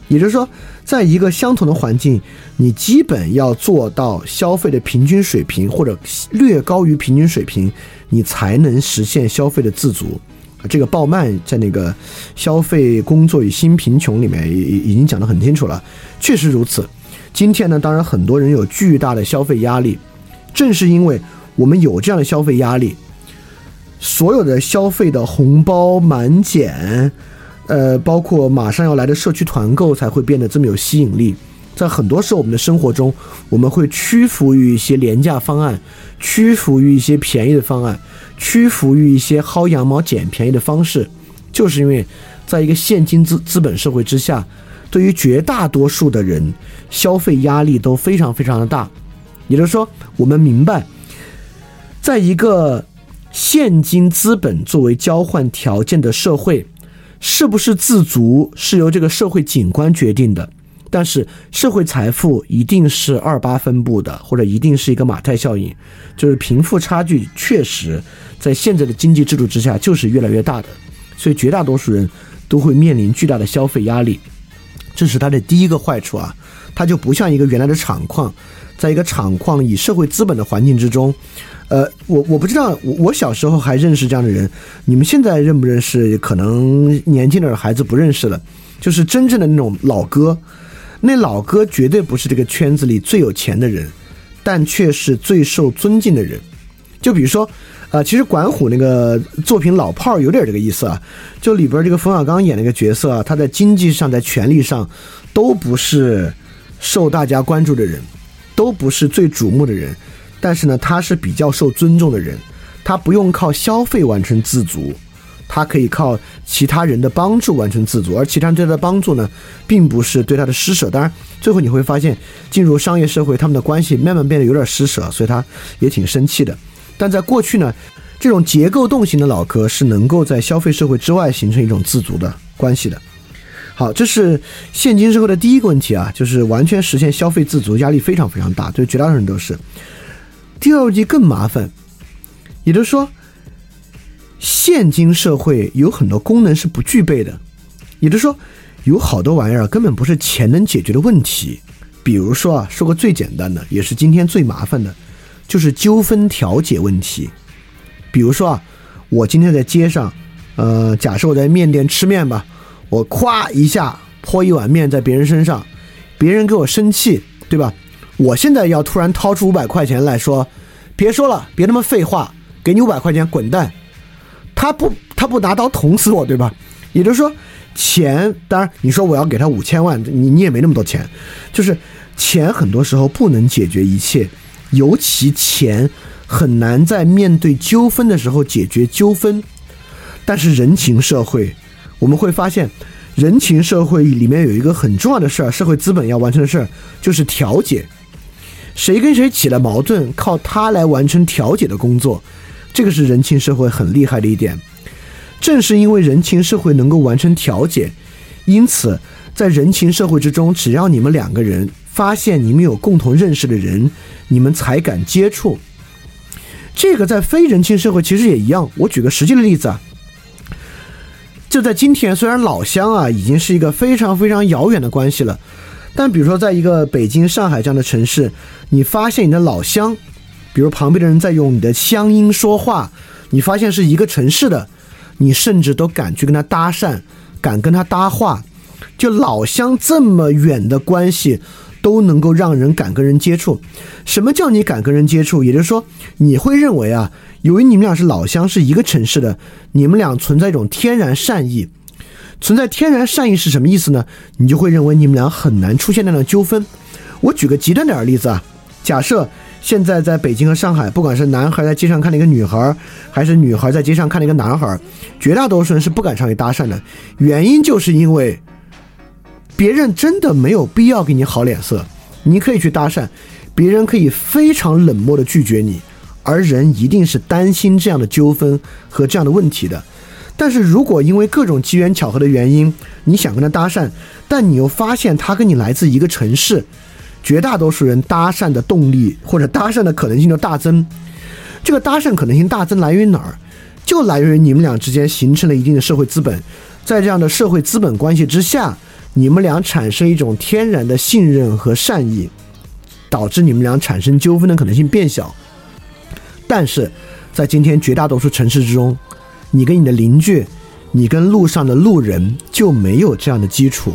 也就是说，在一个相同的环境，你基本要做到消费的平均水平或者略高于平均水平，你才能实现消费的自足。这个鲍曼在那个《消费工作与新贫穷》里面已已经讲得很清楚了，确实如此。今天呢，当然很多人有巨大的消费压力，正是因为。我们有这样的消费压力，所有的消费的红包满减，呃，包括马上要来的社区团购，才会变得这么有吸引力。在很多时候，我们的生活中，我们会屈服于一些廉价方案，屈服于一些便宜的方案，屈服于一些薅羊毛、捡便宜的方式，就是因为在一个现金资资本社会之下，对于绝大多数的人，消费压力都非常非常的大。也就是说，我们明白。在一个现金资本作为交换条件的社会，是不是自足是由这个社会景观决定的？但是社会财富一定是二八分布的，或者一定是一个马太效应，就是贫富差距确实在现在的经济制度之下就是越来越大的，所以绝大多数人都会面临巨大的消费压力，这是它的第一个坏处啊，它就不像一个原来的厂矿，在一个厂矿以社会资本的环境之中。呃，我我不知道，我我小时候还认识这样的人，你们现在认不认识？可能年轻点的孩子不认识了。就是真正的那种老哥，那老哥绝对不是这个圈子里最有钱的人，但却是最受尊敬的人。就比如说，呃，其实管虎那个作品《老炮儿》有点这个意思啊。就里边这个冯小刚演那个角色啊，他在经济上、在权力上，都不是受大家关注的人，都不是最瞩目的人。但是呢，他是比较受尊重的人，他不用靠消费完成自足，他可以靠其他人的帮助完成自足，而其他人对他的帮助呢，并不是对他的施舍。当然，最后你会发现，进入商业社会，他们的关系慢慢变得有点施舍，所以他也挺生气的。但在过去呢，这种结构动型的老壳是能够在消费社会之外形成一种自足的关系的。好，这是现金社会的第一个问题啊，就是完全实现消费自足，压力非常非常大，对绝大多数人都是。第二题更麻烦，也就是说，现金社会有很多功能是不具备的，也就是说，有好多玩意儿根本不是钱能解决的问题。比如说啊，说个最简单的，也是今天最麻烦的，就是纠纷调解问题。比如说啊，我今天在街上呃，假设我在面店吃面吧，我咵一下泼一碗面在别人身上，别人给我生气，对吧？我现在要突然掏出五百块钱来说，别说了，别那么废话，给你五百块钱，滚蛋。他不，他不拿刀捅死我，对吧？也就是说，钱，当然你说我要给他五千万，你你也没那么多钱，就是钱很多时候不能解决一切，尤其钱很难在面对纠纷的时候解决纠纷。但是人情社会，我们会发现，人情社会里面有一个很重要的事儿，社会资本要完成的事儿就是调解。谁跟谁起了矛盾，靠他来完成调解的工作，这个是人情社会很厉害的一点。正是因为人情社会能够完成调解，因此在人情社会之中，只要你们两个人发现你们有共同认识的人，你们才敢接触。这个在非人情社会其实也一样。我举个实际的例子啊，就在今天，虽然老乡啊已经是一个非常非常遥远的关系了，但比如说在一个北京、上海这样的城市，你发现你的老乡，比如旁边的人在用你的乡音说话，你发现是一个城市的。你甚至都敢去跟他搭讪，敢跟他搭话，就老乡这么远的关系，都能够让人敢跟人接触。什么叫你敢跟人接触？也就是说，你会认为啊，由于你们俩是老乡，是一个城市的，你们俩存在一种天然善意。存在天然善意是什么意思呢？你就会认为你们俩很难出现那样的纠纷。我举个极端点的例子啊，假设。现在在北京和上海，不管是男孩在街上看到一个女孩，还是女孩在街上看到一个男孩，绝大多数人是不敢上去搭讪的。原因就是因为别人真的没有必要给你好脸色，你可以去搭讪，别人可以非常冷漠的拒绝你，而人一定是担心这样的纠纷和这样的问题的。但是如果因为各种机缘巧合的原因，你想跟他搭讪，但你又发现他跟你来自一个城市。绝大多数人搭讪的动力或者搭讪的可能性就大增，这个搭讪可能性大增来源于哪儿？就来源于你们俩之间形成了一定的社会资本，在这样的社会资本关系之下，你们俩产生一种天然的信任和善意，导致你们俩产生纠纷的可能性变小。但是在今天绝大多数城市之中，你跟你的邻居，你跟路上的路人就没有这样的基础。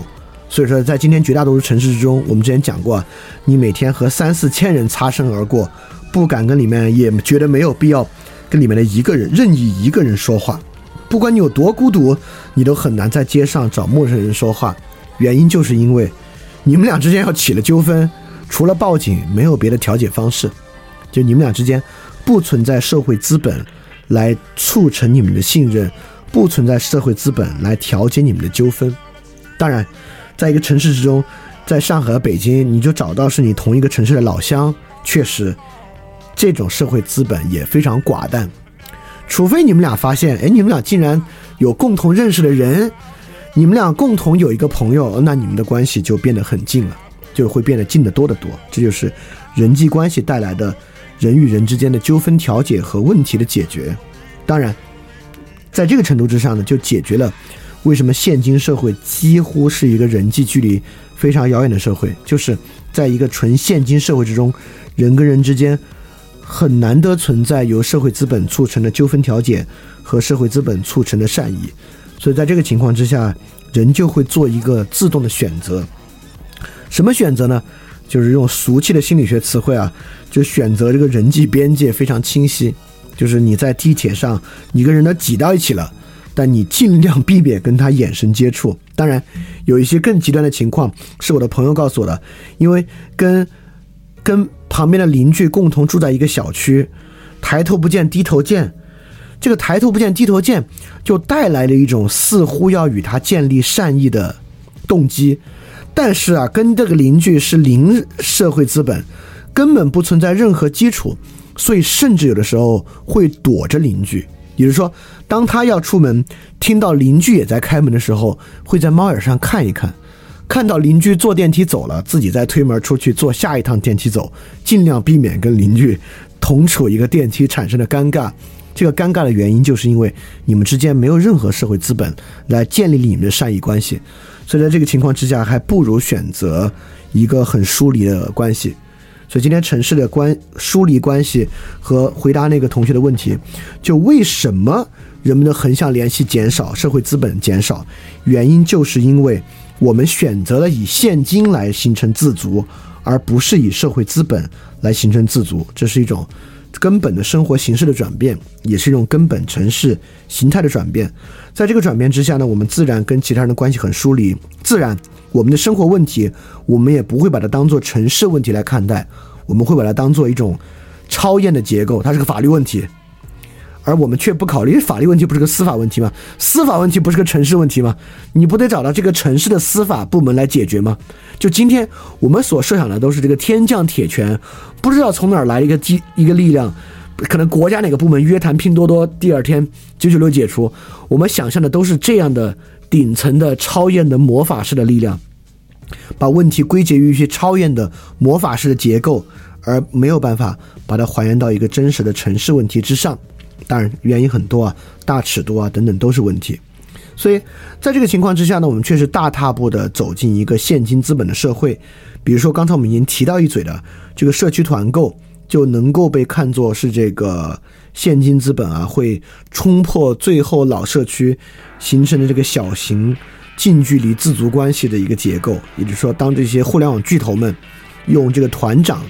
所以说，在今天绝大多数城市之中，我们之前讲过，你每天和三四千人擦身而过，不敢跟里面，也觉得没有必要跟里面的一个人、任意一个人说话。不管你有多孤独，你都很难在街上找陌生人说话。原因就是因为你们俩之间要起了纠纷，除了报警，没有别的调解方式。就你们俩之间不存在社会资本来促成你们的信任，不存在社会资本来调节你们的纠纷。当然。在一个城市之中，在上海和北京，你就找到是你同一个城市的老乡，确实，这种社会资本也非常寡淡。除非你们俩发现，哎，你们俩竟然有共同认识的人，你们俩共同有一个朋友，那你们的关系就变得很近了，就会变得近得多得多。这就是人际关系带来的人与人之间的纠纷调解和问题的解决。当然，在这个程度之上呢，就解决了。为什么现今社会几乎是一个人际距离非常遥远的社会？就是在一个纯现金社会之中，人跟人之间很难得存在由社会资本促成的纠纷调解和社会资本促成的善意。所以在这个情况之下，人就会做一个自动的选择。什么选择呢？就是用俗气的心理学词汇啊，就选择这个人际边界非常清晰。就是你在地铁上，你跟人都挤到一起了。但你尽量避免跟他眼神接触。当然，有一些更极端的情况是我的朋友告诉我的，因为跟跟旁边的邻居共同住在一个小区，抬头不见低头见，这个抬头不见低头见就带来了一种似乎要与他建立善意的动机。但是啊，跟这个邻居是零社会资本，根本不存在任何基础，所以甚至有的时候会躲着邻居。也就是说，当他要出门，听到邻居也在开门的时候，会在猫眼上看一看，看到邻居坐电梯走了，自己再推门出去坐下一趟电梯走，尽量避免跟邻居同处一个电梯产生的尴尬。这个尴尬的原因，就是因为你们之间没有任何社会资本来建立你们的善意关系，所以在这个情况之下，还不如选择一个很疏离的关系。所以今天城市的关疏离关系和回答那个同学的问题，就为什么人们的横向联系减少，社会资本减少，原因就是因为我们选择了以现金来形成自足，而不是以社会资本来形成自足。这是一种根本的生活形式的转变，也是一种根本城市形态的转变。在这个转变之下呢，我们自然跟其他人的关系很疏离，自然我们的生活问题，我们也不会把它当做城市问题来看待，我们会把它当做一种超验的结构，它是个法律问题。而我们却不考虑法律问题，不是个司法问题吗？司法问题不是个城市问题吗？你不得找到这个城市的司法部门来解决吗？就今天我们所设想的都是这个天降铁拳，不知道从哪儿来一个机一个力量，可能国家哪个部门约谈拼多多，第二天九九六解除。我们想象的都是这样的顶层的超验的魔法式的力量，把问题归结于一些超验的魔法式的结构，而没有办法把它还原到一个真实的城市问题之上。当然，原因很多啊，大尺度啊等等都是问题。所以，在这个情况之下呢，我们确实大踏步的走进一个现金资本的社会。比如说，刚才我们已经提到一嘴的这个社区团购，就能够被看作是这个现金资本啊，会冲破最后老社区形成的这个小型近距离自足关系的一个结构。也就是说，当这些互联网巨头们用这个团长。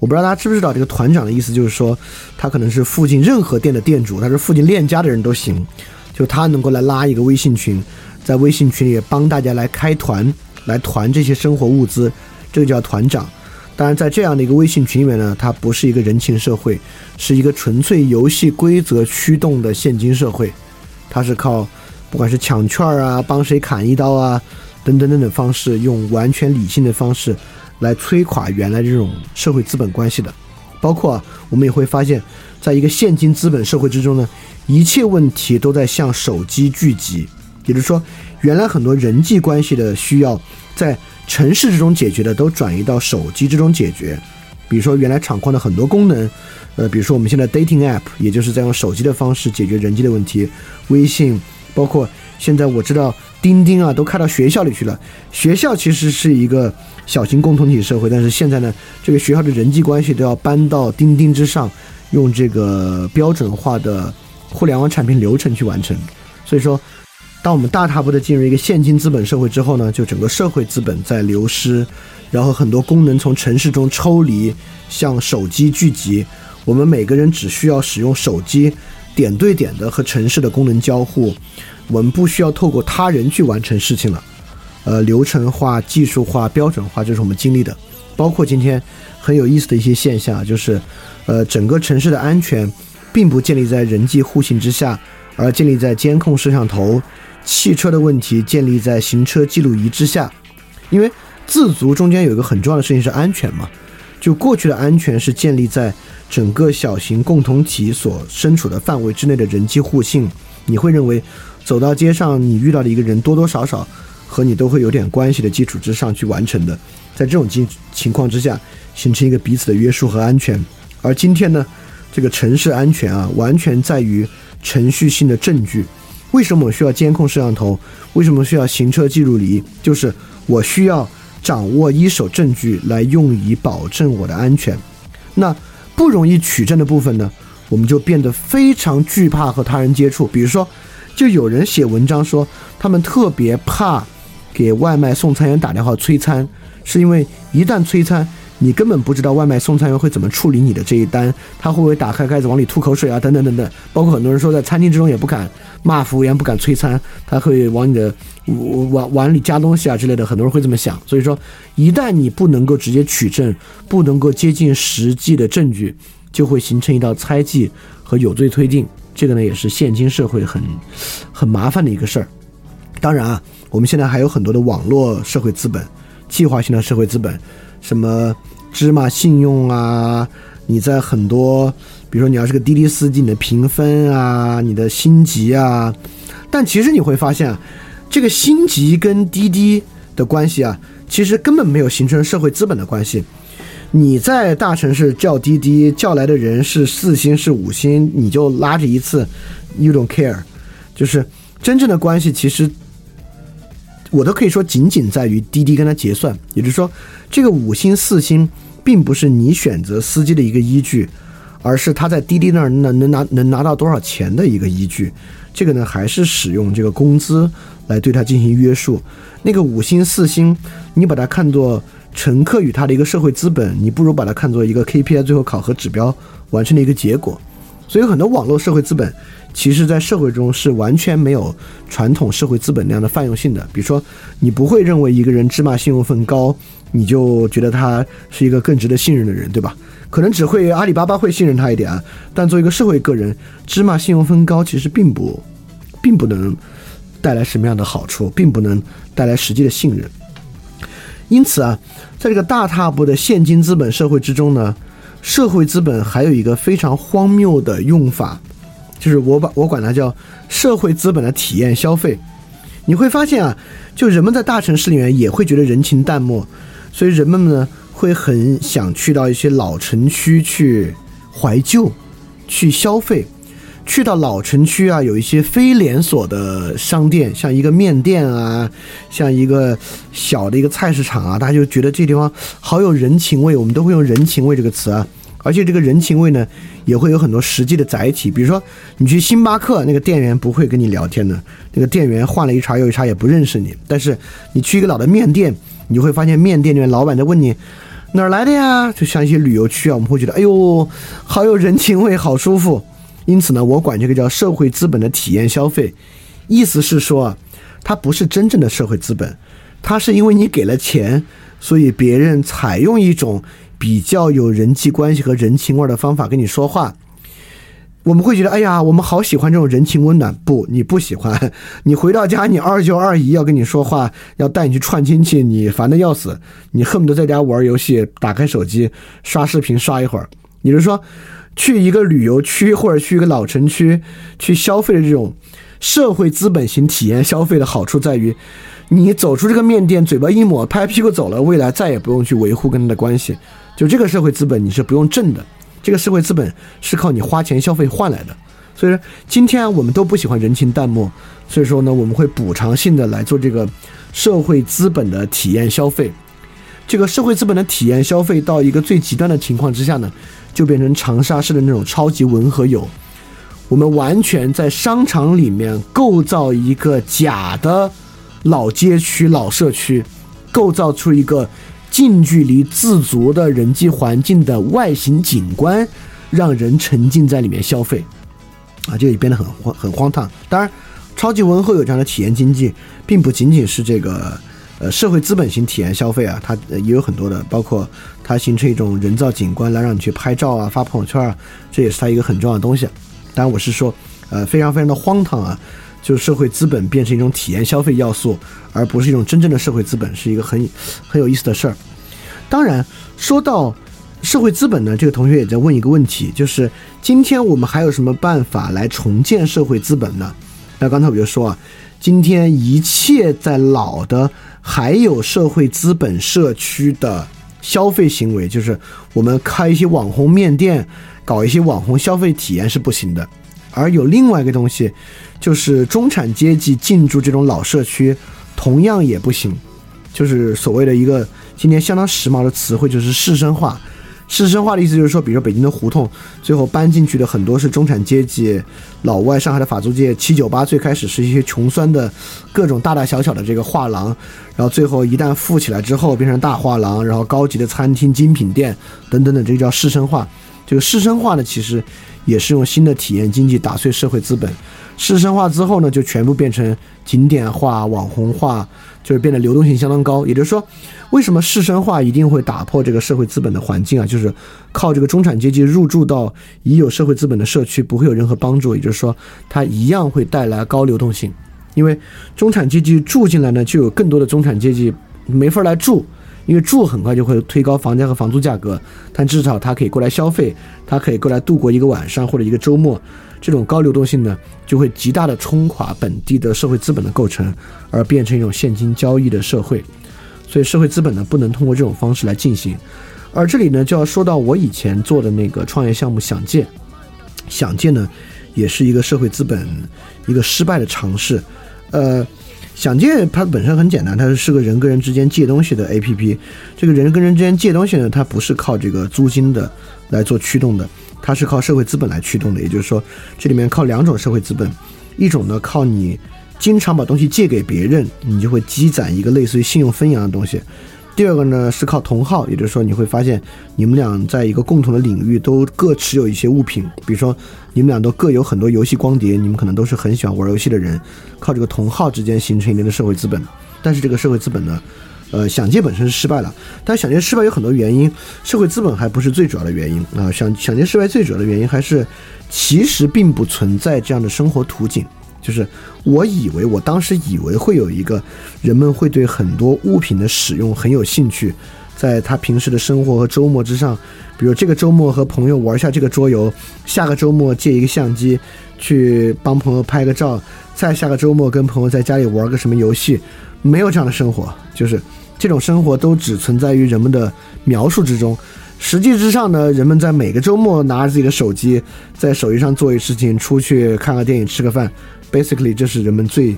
我不知道大家知不知道这个团长的意思，就是说他可能是附近任何店的店主，他是附近链家的人都行，就他能够来拉一个微信群，在微信群里帮大家来开团，来团这些生活物资，这个叫团长。当然，在这样的一个微信群里面呢，它不是一个人情社会，是一个纯粹游戏规则驱动的现金社会，它是靠不管是抢券啊、帮谁砍一刀啊等等等等方式，用完全理性的方式。来摧垮原来这种社会资本关系的，包括我们也会发现，在一个现金资本社会之中呢，一切问题都在向手机聚集。也就是说，原来很多人际关系的需要在城市之中解决的，都转移到手机之中解决。比如说，原来厂矿的很多功能，呃，比如说我们现在 dating app，也就是在用手机的方式解决人际的问题。微信，包括现在我知道钉钉啊，都开到学校里去了。学校其实是一个。小型共同体社会，但是现在呢，这个学校的人际关系都要搬到钉钉之上，用这个标准化的互联网产品流程去完成。所以说，当我们大踏步的进入一个现金资本社会之后呢，就整个社会资本在流失，然后很多功能从城市中抽离，向手机聚集。我们每个人只需要使用手机，点对点的和城市的功能交互，我们不需要透过他人去完成事情了。呃，流程化、技术化、标准化，这是我们经历的。包括今天很有意思的一些现象，就是，呃，整个城市的安全并不建立在人际互信之下，而建立在监控摄像头、汽车的问题建立在行车记录仪之下。因为自足中间有一个很重要的事情是安全嘛，就过去的安全是建立在整个小型共同体所身处的范围之内的人际互信。你会认为走到街上，你遇到的一个人多多少少。和你都会有点关系的基础之上去完成的，在这种情情况之下，形成一个彼此的约束和安全。而今天呢，这个城市安全啊，完全在于程序性的证据。为什么我需要监控摄像头？为什么需要行车记录仪？就是我需要掌握一手证据来用以保证我的安全。那不容易取证的部分呢，我们就变得非常惧怕和他人接触。比如说，就有人写文章说，他们特别怕。给外卖送餐员打电话催餐，是因为一旦催餐，你根本不知道外卖送餐员会怎么处理你的这一单，他会不会打开盖子往里吐口水啊，等等等等。包括很多人说在餐厅之中也不敢骂服务员，不敢催餐，他会往你的碗碗里加东西啊之类的。很多人会这么想。所以说，一旦你不能够直接取证，不能够接近实际的证据，就会形成一道猜忌和有罪推定。这个呢，也是现今社会很很麻烦的一个事儿。当然啊。我们现在还有很多的网络社会资本，计划性的社会资本，什么芝麻信用啊，你在很多，比如说你要是个滴滴司机，你的评分啊，你的星级啊，但其实你会发现啊，这个星级跟滴滴的关系啊，其实根本没有形成社会资本的关系。你在大城市叫滴滴，叫来的人是四星是五星，你就拉着一次，you don't care，就是真正的关系其实。我都可以说，仅仅在于滴滴跟他结算，也就是说，这个五星四星并不是你选择司机的一个依据，而是他在滴滴那儿能能拿能拿到多少钱的一个依据。这个呢还是使用这个工资来对它进行约束。那个五星四星，你把它看作乘客与他的一个社会资本，你不如把它看作一个 KPI 最后考核指标完成的一个结果。所以很多网络社会资本，其实在社会中是完全没有传统社会资本那样的泛用性的。比如说，你不会认为一个人芝麻信用分高，你就觉得他是一个更值得信任的人，对吧？可能只会阿里巴巴会信任他一点啊，但作为一个社会个人，芝麻信用分高其实并不，并不能带来什么样的好处，并不能带来实际的信任。因此啊，在这个大踏步的现金资本社会之中呢。社会资本还有一个非常荒谬的用法，就是我把我管它叫社会资本的体验消费。你会发现啊，就人们在大城市里面也会觉得人情淡漠，所以人们呢会很想去到一些老城区去怀旧、去消费。去到老城区啊，有一些非连锁的商店，像一个面店啊，像一个小的一个菜市场啊，大家就觉得这地方好有人情味。我们都会用人情味这个词啊，而且这个人情味呢，也会有很多实际的载体。比如说，你去星巴克，那个店员不会跟你聊天的，那个店员换了一茬又一茬，也不认识你。但是你去一个老的面店，你会发现面店里面老板在问你哪儿来的呀？就像一些旅游区啊，我们会觉得哎呦，好有人情味，好舒服。因此呢，我管这个叫社会资本的体验消费，意思是说啊，它不是真正的社会资本，它是因为你给了钱，所以别人采用一种比较有人际关系和人情味儿的方法跟你说话。我们会觉得，哎呀，我们好喜欢这种人情温暖。不，你不喜欢。你回到家，你二舅二姨要跟你说话，要带你去串亲戚，你烦的要死，你恨不得在家玩游戏，打开手机刷视频刷一会儿。也就是说。去一个旅游区或者去一个老城区去消费的这种社会资本型体验消费的好处在于，你走出这个面店，嘴巴一抹，拍屁股走了，未来再也不用去维护跟他的关系。就这个社会资本你是不用挣的，这个社会资本是靠你花钱消费换来的。所以说，今天我们都不喜欢人情淡漠，所以说呢，我们会补偿性的来做这个社会资本的体验消费。这个社会资本的体验消费到一个最极端的情况之下呢？就变成长沙市的那种超级文和友，我们完全在商场里面构造一个假的老街区、老社区，构造出一个近距离自足的人际环境的外形景观，让人沉浸在里面消费，啊，这个也变得很荒很荒唐。当然，超级文和友这样的体验经济，并不仅仅是这个。呃，社会资本型体验消费啊，它也有很多的，包括它形成一种人造景观来让你去拍照啊、发朋友圈啊，这也是它一个很重要的东西。当然，我是说，呃，非常非常的荒唐啊，就是社会资本变成一种体验消费要素，而不是一种真正的社会资本，是一个很很有意思的事儿。当然，说到社会资本呢，这个同学也在问一个问题，就是今天我们还有什么办法来重建社会资本呢？那刚才我就说啊，今天一切在老的。还有社会资本社区的消费行为，就是我们开一些网红面店，搞一些网红消费体验是不行的。而有另外一个东西，就是中产阶级进驻这种老社区，同样也不行。就是所谓的一个今天相当时髦的词汇，就是市生化。市生化的意思就是说，比如说北京的胡同，最后搬进去的很多是中产阶级、老外。上海的法租界七九八最开始是一些穷酸的各种大大小小的这个画廊，然后最后一旦富起来之后变成大画廊，然后高级的餐厅、精品店等等等，这个叫市生化。这个市生化呢，其实也是用新的体验经济打碎社会资本。市生化之后呢，就全部变成景点化、网红化。就是变得流动性相当高，也就是说，为什么市生化一定会打破这个社会资本的环境啊？就是靠这个中产阶级入驻到已有社会资本的社区不会有任何帮助，也就是说，它一样会带来高流动性，因为中产阶级住进来呢，就有更多的中产阶级没法来住，因为住很快就会推高房价和房租价格，但至少他可以过来消费，他可以过来度过一个晚上或者一个周末。这种高流动性呢，就会极大的冲垮本地的社会资本的构成，而变成一种现金交易的社会。所以社会资本呢，不能通过这种方式来进行。而这里呢，就要说到我以前做的那个创业项目想借，想借呢，也是一个社会资本一个失败的尝试。呃，想借它本身很简单，它是个人跟人之间借东西的 APP。这个人跟人之间借东西呢，它不是靠这个租金的来做驱动的。它是靠社会资本来驱动的，也就是说，这里面靠两种社会资本，一种呢靠你经常把东西借给别人，你就会积攒一个类似于信用分养的东西。第二个呢是靠同好，也就是说你会发现你们俩在一个共同的领域都各持有一些物品，比如说你们俩都各有很多游戏光碟，你们可能都是很喜欢玩游戏的人，靠这个同好之间形成一定的社会资本。但是这个社会资本呢，呃，想借本身是失败了，但想借失败有很多原因，社会资本还不是最主要的原因啊。想想借失败最主要的原因还是其实并不存在这样的生活图景。就是我以为，我当时以为会有一个人们会对很多物品的使用很有兴趣，在他平时的生活和周末之上，比如这个周末和朋友玩一下这个桌游，下个周末借一个相机去帮朋友拍个照，再下个周末跟朋友在家里玩个什么游戏，没有这样的生活，就是这种生活都只存在于人们的描述之中。实际之上呢，人们在每个周末拿着自己的手机，在手机上做一事情，出去看个电影，吃个饭。Basically，这是人们最，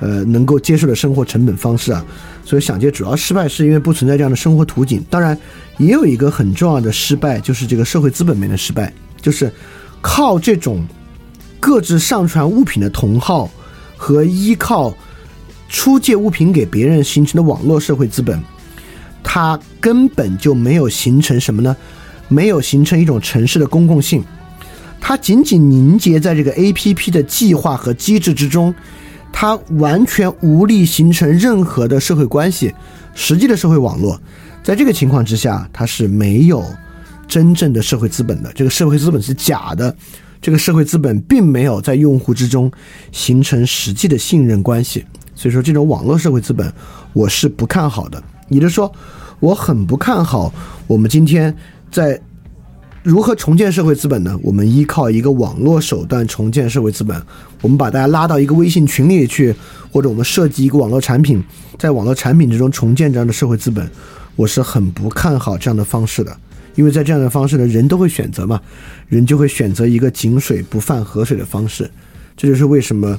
呃，能够接受的生活成本方式啊。所以想借主要失败是因为不存在这样的生活图景。当然，也有一个很重要的失败，就是这个社会资本面的失败，就是靠这种各自上传物品的同好和依靠出借物品给别人形成的网络社会资本，它根本就没有形成什么呢？没有形成一种城市的公共性。它仅仅凝结在这个 A P P 的计划和机制之中，它完全无力形成任何的社会关系。实际的社会网络，在这个情况之下，它是没有真正的社会资本的。这个社会资本是假的，这个社会资本并没有在用户之中形成实际的信任关系。所以说，这种网络社会资本，我是不看好的。也就是说，我很不看好我们今天在。如何重建社会资本呢？我们依靠一个网络手段重建社会资本。我们把大家拉到一个微信群里去，或者我们设计一个网络产品，在网络产品之中重建这样的社会资本，我是很不看好这样的方式的。因为在这样的方式呢，人都会选择嘛，人就会选择一个井水不犯河水的方式。这就是为什么，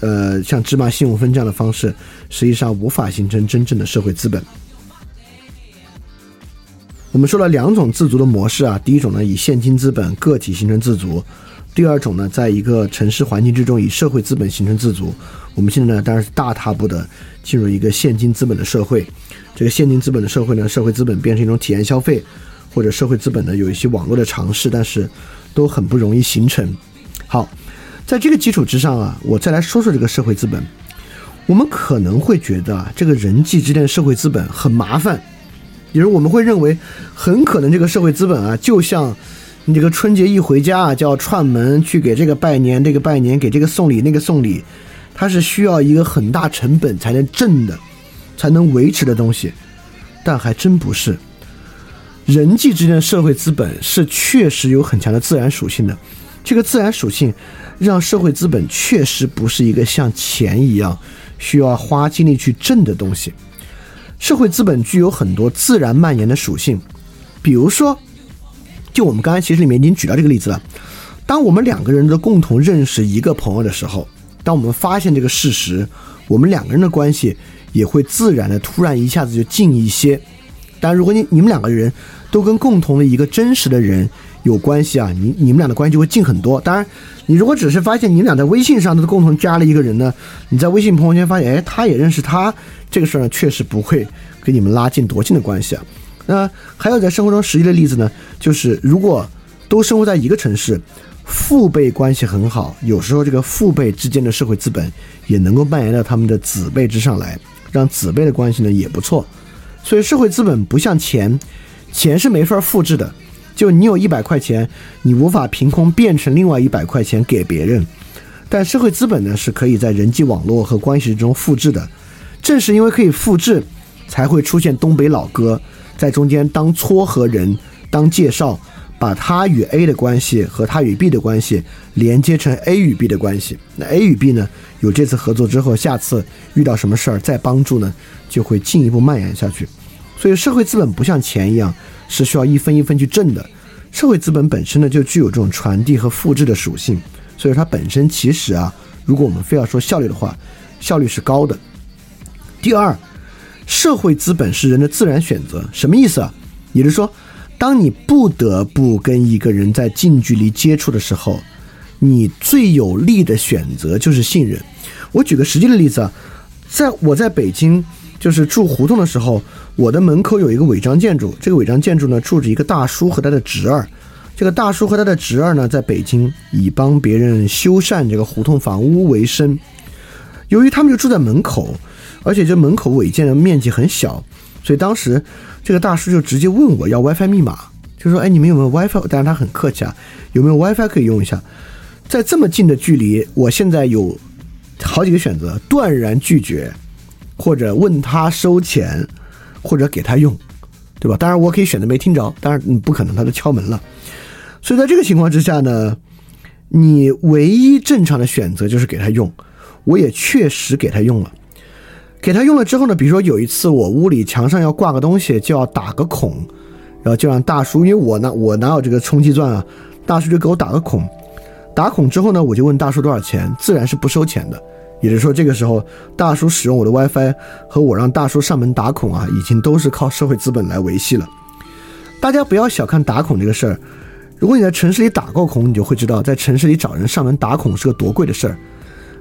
呃，像芝麻信用分这样的方式，实际上无法形成真正的社会资本。我们说了两种自足的模式啊，第一种呢以现金资本个体形成自足，第二种呢在一个城市环境之中以社会资本形成自足。我们现在呢当然是大踏步的进入一个现金资本的社会，这个现金资本的社会呢，社会资本变成一种体验消费，或者社会资本呢有一些网络的尝试，但是都很不容易形成。好，在这个基础之上啊，我再来说说这个社会资本。我们可能会觉得啊，这个人际之间的社会资本很麻烦。比如我们会认为，很可能这个社会资本啊，就像你这个春节一回家啊，就要串门去给这个拜年，这个拜年给这个送礼，那个送礼，它是需要一个很大成本才能挣的，才能维持的东西。但还真不是，人际之间的社会资本是确实有很强的自然属性的。这个自然属性让社会资本确实不是一个像钱一样需要花精力去挣的东西。社会资本具有很多自然蔓延的属性，比如说，就我们刚才其实里面已经举到这个例子了。当我们两个人都共同认识一个朋友的时候，当我们发现这个事实，我们两个人的关系也会自然的突然一下子就近一些。但如果你你们两个人都跟共同的一个真实的人有关系啊，你你们俩的关系就会近很多。当然，你如果只是发现你们俩在微信上都共同加了一个人呢，你在微信朋友圈发现，哎，他也认识他。这个事儿呢，确实不会给你们拉近多近的关系啊。那还有在生活中实际的例子呢，就是如果都生活在一个城市，父辈关系很好，有时候这个父辈之间的社会资本也能够蔓延到他们的子辈之上来，让子辈的关系呢也不错。所以社会资本不像钱，钱是没法复制的。就你有一百块钱，你无法凭空变成另外一百块钱给别人，但社会资本呢是可以在人际网络和关系中复制的。正是因为可以复制，才会出现东北老哥在中间当撮合人、当介绍，把他与 A 的关系和他与 B 的关系连接成 A 与 B 的关系。那 A 与 B 呢，有这次合作之后，下次遇到什么事儿再帮助呢，就会进一步蔓延下去。所以社会资本不像钱一样是需要一分一分去挣的，社会资本本身呢就具有这种传递和复制的属性。所以它本身其实啊，如果我们非要说效率的话，效率是高的。第二，社会资本是人的自然选择，什么意思啊？也就是说，当你不得不跟一个人在近距离接触的时候，你最有利的选择就是信任。我举个实际的例子啊，在我在北京就是住胡同的时候，我的门口有一个违章建筑，这个违章建筑呢住着一个大叔和他的侄儿。这个大叔和他的侄儿呢，在北京以帮别人修缮这个胡同房屋为生。由于他们就住在门口，而且这门口违建的面积很小，所以当时这个大叔就直接问我要 WiFi 密码，就说：“哎，你们有没有 WiFi？” 但是他很客气啊，有没有 WiFi 可以用一下？在这么近的距离，我现在有好几个选择：断然拒绝，或者问他收钱，或者给他用，对吧？当然，我可以选择没听着，当然嗯不可能，他都敲门了。所以在这个情况之下呢，你唯一正常的选择就是给他用。我也确实给他用了，给他用了之后呢，比如说有一次我屋里墙上要挂个东西，就要打个孔，然后就让大叔，因为我呢我哪有这个充气钻啊，大叔就给我打个孔，打孔之后呢，我就问大叔多少钱，自然是不收钱的。也就是说，这个时候大叔使用我的 WiFi 和我让大叔上门打孔啊，已经都是靠社会资本来维系了。大家不要小看打孔这个事儿，如果你在城市里打过孔，你就会知道，在城市里找人上门打孔是个多贵的事儿。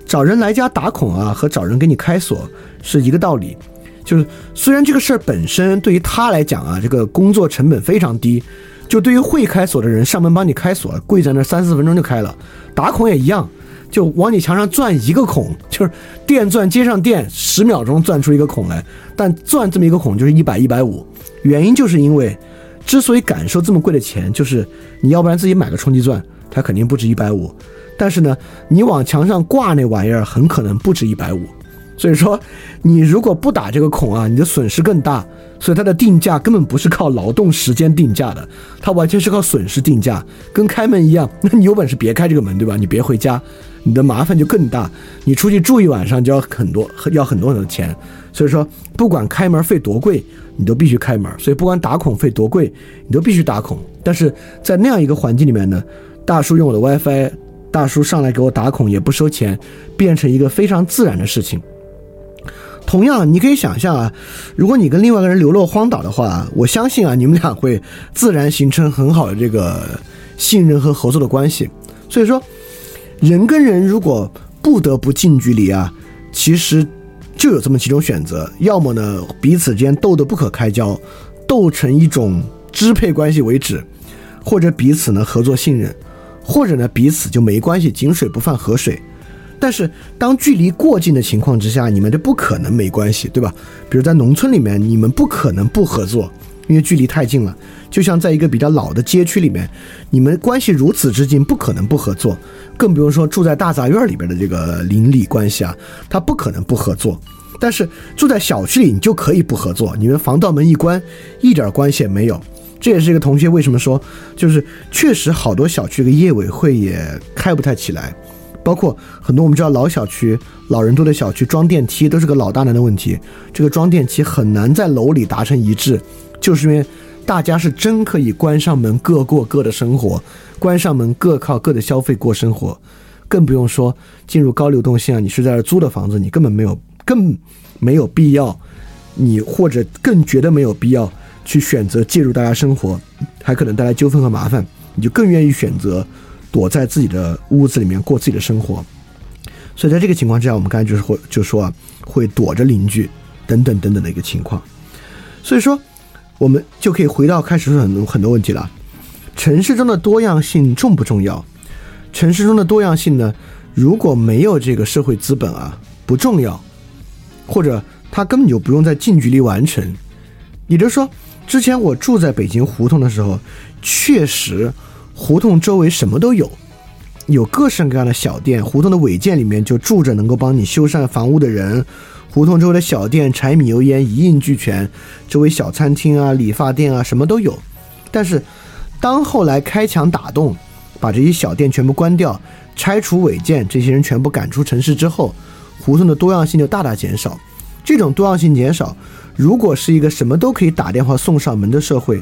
找人来家打孔啊，和找人给你开锁是一个道理。就是虽然这个事儿本身对于他来讲啊，这个工作成本非常低，就对于会开锁的人上门帮你开锁，跪在那三四分钟就开了。打孔也一样，就往你墙上钻一个孔，就是电钻接上电，十秒钟钻出一个孔来。但钻这么一个孔就是一百一百五，原因就是因为，之所以敢收这么贵的钱，就是你要不然自己买个冲击钻，它肯定不止一百五。但是呢，你往墙上挂那玩意儿很可能不止一百五，所以说你如果不打这个孔啊，你的损失更大。所以它的定价根本不是靠劳动时间定价的，它完全是靠损失定价，跟开门一样。那你有本事别开这个门，对吧？你别回家，你的麻烦就更大。你出去住一晚上就要很多，要很多很多钱。所以说，不管开门费多贵，你都必须开门。所以不管打孔费多贵，你都必须打孔。但是在那样一个环境里面呢，大叔用我的 WiFi。大叔上来给我打孔也不收钱，变成一个非常自然的事情。同样，你可以想象啊，如果你跟另外一个人流落荒岛的话，我相信啊，你们俩会自然形成很好的这个信任和合作的关系。所以说，人跟人如果不得不近距离啊，其实就有这么几种选择：要么呢彼此之间斗得不可开交，斗成一种支配关系为止；或者彼此呢合作信任。或者呢，彼此就没关系，井水不犯河水。但是当距离过近的情况之下，你们就不可能没关系，对吧？比如在农村里面，你们不可能不合作，因为距离太近了。就像在一个比较老的街区里面，你们关系如此之近，不可能不合作。更不用说住在大杂院里边的这个邻里关系啊，他不可能不合作。但是住在小区里，你就可以不合作，你们防盗门一关，一点关系也没有。这也是一个同学为什么说，就是确实好多小区的业委会也开不太起来，包括很多我们知道老小区、老人多的小区装电梯都是个老大难的问题。这个装电梯很难在楼里达成一致，就是因为大家是真可以关上门各过各的生活，关上门各靠各的消费过生活，更不用说进入高流动性啊，你是在这租的房子，你根本没有更没有必要，你或者更觉得没有必要。去选择介入大家生活，还可能带来纠纷和麻烦，你就更愿意选择躲在自己的屋子里面过自己的生活。所以在这个情况之下，我们刚才就是会就说啊，会躲着邻居等等等等的一个情况。所以说，我们就可以回到开始说很多很多问题了。城市中的多样性重不重要？城市中的多样性呢，如果没有这个社会资本啊，不重要，或者它根本就不用在近距离完成。也就是说。之前我住在北京胡同的时候，确实，胡同周围什么都有，有各式各样的小店。胡同的违建里面就住着能够帮你修缮房屋的人，胡同周围的小店柴米油盐一应俱全，周围小餐厅啊、理发店啊什么都有。但是，当后来开墙打洞，把这些小店全部关掉，拆除违建，这些人全部赶出城市之后，胡同的多样性就大大减少。这种多样性减少。如果是一个什么都可以打电话送上门的社会，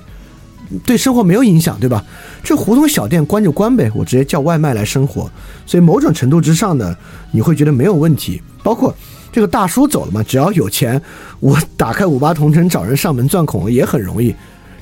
对生活没有影响，对吧？这胡同小店关就关呗，我直接叫外卖来生活。所以某种程度之上呢，你会觉得没有问题。包括这个大叔走了嘛，只要有钱，我打开五八同城找人上门钻孔也很容易。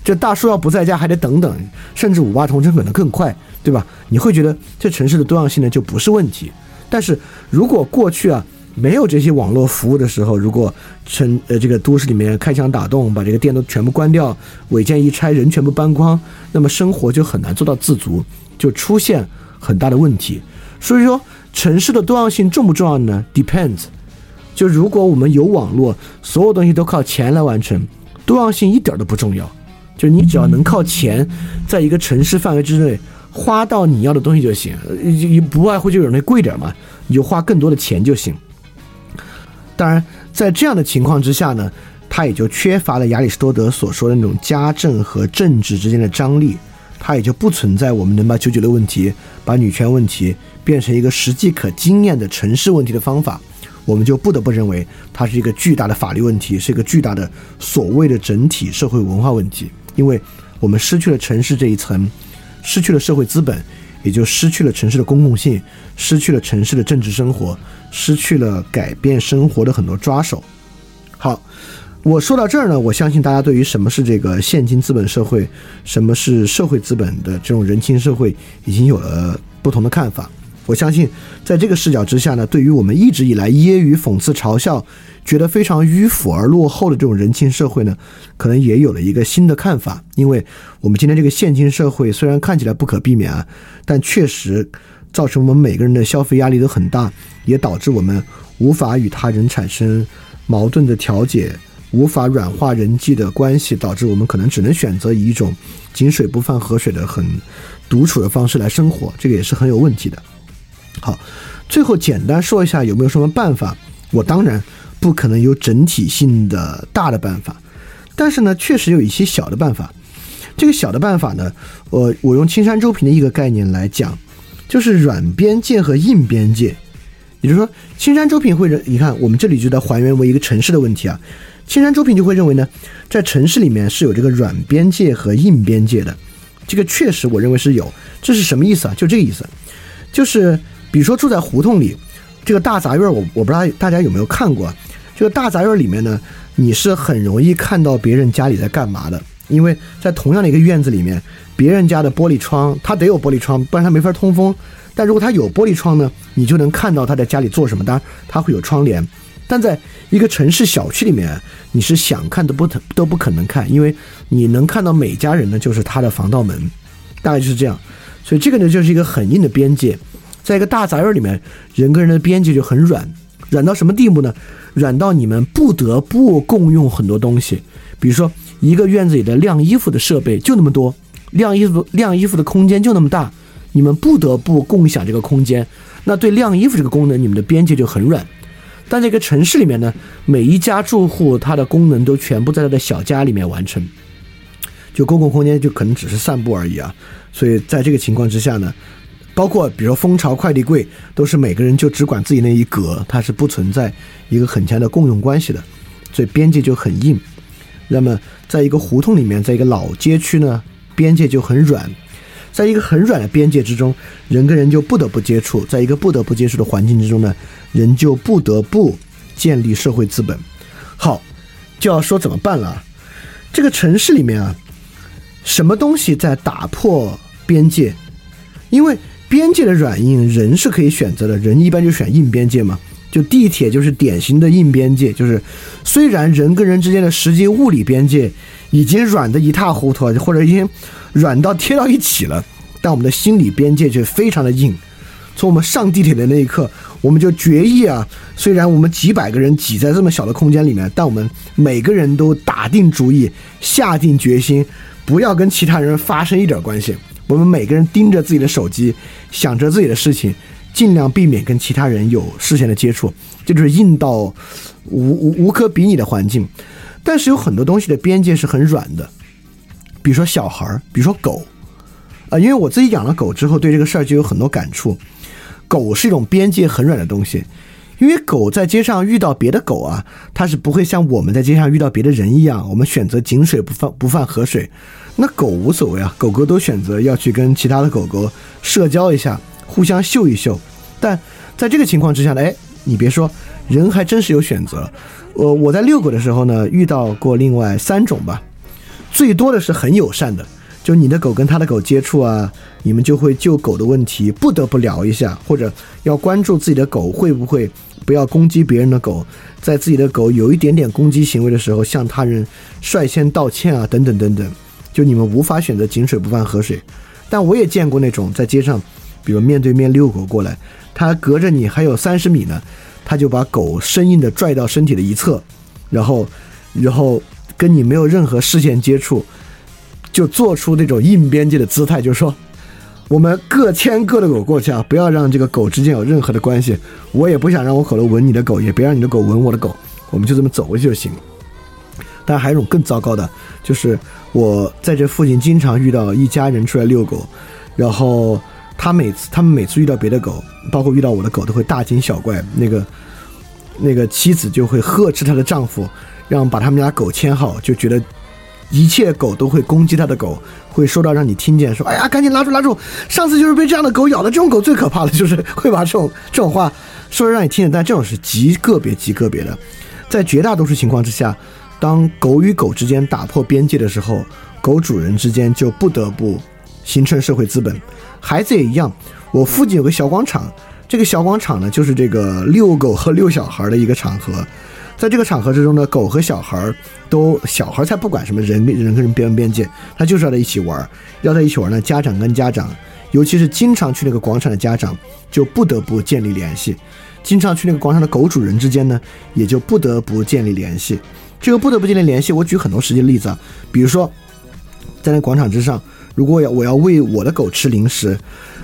这大叔要不在家还得等等，甚至五八同城可能更快，对吧？你会觉得这城市的多样性呢就不是问题。但是如果过去啊没有这些网络服务的时候，如果城呃这个都市里面开枪打洞，把这个店都全部关掉，违建一拆，人全部搬光，那么生活就很难做到自足，就出现很大的问题。所以说，城市的多样性重不重要呢？Depends。就如果我们有网络，所有东西都靠钱来完成，多样性一点都不重要。就你只要能靠钱，在一个城市范围之内花到你要的东西就行，呃你不外乎就有那贵点嘛，你就花更多的钱就行。当然，在这样的情况之下呢，它也就缺乏了亚里士多德所说的那种家政和政治之间的张力，它也就不存在我们能把九九六问题、把女权问题变成一个实际可经验的城市问题的方法。我们就不得不认为它是一个巨大的法律问题，是一个巨大的所谓的整体社会文化问题，因为我们失去了城市这一层，失去了社会资本，也就失去了城市的公共性，失去了城市的政治生活，失去了改变生活的很多抓手。好，我说到这儿呢，我相信大家对于什么是这个现今资本社会，什么是社会资本的这种人情社会，已经有了不同的看法。我相信，在这个视角之下呢，对于我们一直以来揶揄、讽刺、嘲笑，觉得非常迂腐而落后的这种人情社会呢，可能也有了一个新的看法。因为我们今天这个现今社会虽然看起来不可避免啊，但确实造成我们每个人的消费压力都很大，也导致我们无法与他人产生矛盾的调解，无法软化人际的关系，导致我们可能只能选择以一种井水不犯河水的很独处的方式来生活，这个也是很有问题的。好，最后简单说一下有没有什么办法？我当然不可能有整体性的大的办法，但是呢，确实有一些小的办法。这个小的办法呢，我我用青山周平的一个概念来讲，就是软边界和硬边界。也就是说，青山周平会认，你看我们这里就在还原为一个城市的问题啊。青山周平就会认为呢，在城市里面是有这个软边界和硬边界的。这个确实我认为是有，这是什么意思啊？就这个意思，就是。比如说住在胡同里，这个大杂院，我我不知道大家有没有看过。这个大杂院里面呢，你是很容易看到别人家里在干嘛的，因为在同样的一个院子里面，别人家的玻璃窗，他得有玻璃窗，不然他没法通风。但如果他有玻璃窗呢，你就能看到他在家里做什么。当然，他会有窗帘，但在一个城市小区里面，你是想看都不都不可能看，因为你能看到每家人呢，就是他的防盗门，大概就是这样。所以这个呢，就是一个很硬的边界。在一个大杂院里面，人跟人的边界就很软，软到什么地步呢？软到你们不得不共用很多东西，比如说一个院子里的晾衣服的设备就那么多，晾衣服晾衣服的空间就那么大，你们不得不共享这个空间。那对晾衣服这个功能，你们的边界就很软。但这个城市里面呢，每一家住户他的功能都全部在他的小家里面完成，就公共空间就可能只是散步而已啊。所以在这个情况之下呢。包括比如说蜂巢快递柜，都是每个人就只管自己那一格，它是不存在一个很强的共用关系的，所以边界就很硬。那么，在一个胡同里面，在一个老街区呢，边界就很软。在一个很软的边界之中，人跟人就不得不接触，在一个不得不接触的环境之中呢，人就不得不建立社会资本。好，就要说怎么办了？这个城市里面啊，什么东西在打破边界？因为边界的软硬，人是可以选择的。人一般就选硬边界嘛，就地铁就是典型的硬边界。就是虽然人跟人之间的实际物理边界已经软的一塌糊涂，或者已经软到贴到一起了，但我们的心理边界却非常的硬。从我们上地铁的那一刻，我们就决议啊，虽然我们几百个人挤在这么小的空间里面，但我们每个人都打定主意，下定决心，不要跟其他人发生一点关系。我们每个人盯着自己的手机，想着自己的事情，尽量避免跟其他人有视线的接触，这就是硬到无无无可比拟的环境。但是有很多东西的边界是很软的，比如说小孩儿，比如说狗，啊，因为我自己养了狗之后，对这个事儿就有很多感触。狗是一种边界很软的东西，因为狗在街上遇到别的狗啊，它是不会像我们在街上遇到别的人一样，我们选择井水不犯不犯河水。那狗无所谓啊，狗狗都选择要去跟其他的狗狗社交一下，互相秀一秀。但在这个情况之下呢，哎，你别说，人还真是有选择。我我在遛狗的时候呢，遇到过另外三种吧。最多的是很友善的，就你的狗跟他的狗接触啊，你们就会就狗的问题不得不聊一下，或者要关注自己的狗会不会不要攻击别人的狗，在自己的狗有一点点攻击行为的时候，向他人率先道歉啊，等等等等。就你们无法选择井水不犯河水，但我也见过那种在街上，比如面对面遛狗过来，他隔着你还有三十米呢，他就把狗生硬的拽到身体的一侧，然后，然后跟你没有任何视线接触，就做出那种硬边界的姿态，就是说，我们各牵各的狗过去啊，不要让这个狗之间有任何的关系，我也不想让我口头吻你的狗，也别让你的狗吻我的狗，我们就这么走过去就行。但还有一种更糟糕的，就是我在这附近经常遇到一家人出来遛狗，然后他每次他们每次遇到别的狗，包括遇到我的狗，都会大惊小怪。那个那个妻子就会呵斥她的丈夫，让把他们家狗牵好，就觉得一切狗都会攻击他的狗，会说到让你听见，说哎呀，赶紧拉住拉住，上次就是被这样的狗咬的，这种狗最可怕的就是会把这种这种话说让你听见，但这种是极个别极个别的，在绝大多数情况之下。当狗与狗之间打破边界的时候，狗主人之间就不得不形成社会资本。孩子也一样。我附近有个小广场，这个小广场呢，就是这个遛狗和遛小孩的一个场合。在这个场合之中呢，狗和小孩都，小孩才不管什么人跟人跟人边边界，他就是要在一起玩。要在一起玩呢，家长跟家长，尤其是经常去那个广场的家长，就不得不建立联系。经常去那个广场的狗主人之间呢，也就不得不建立联系。这个不得不建立联系。我举很多实际例子啊，比如说，在那广场之上，如果要我要喂我的狗吃零食，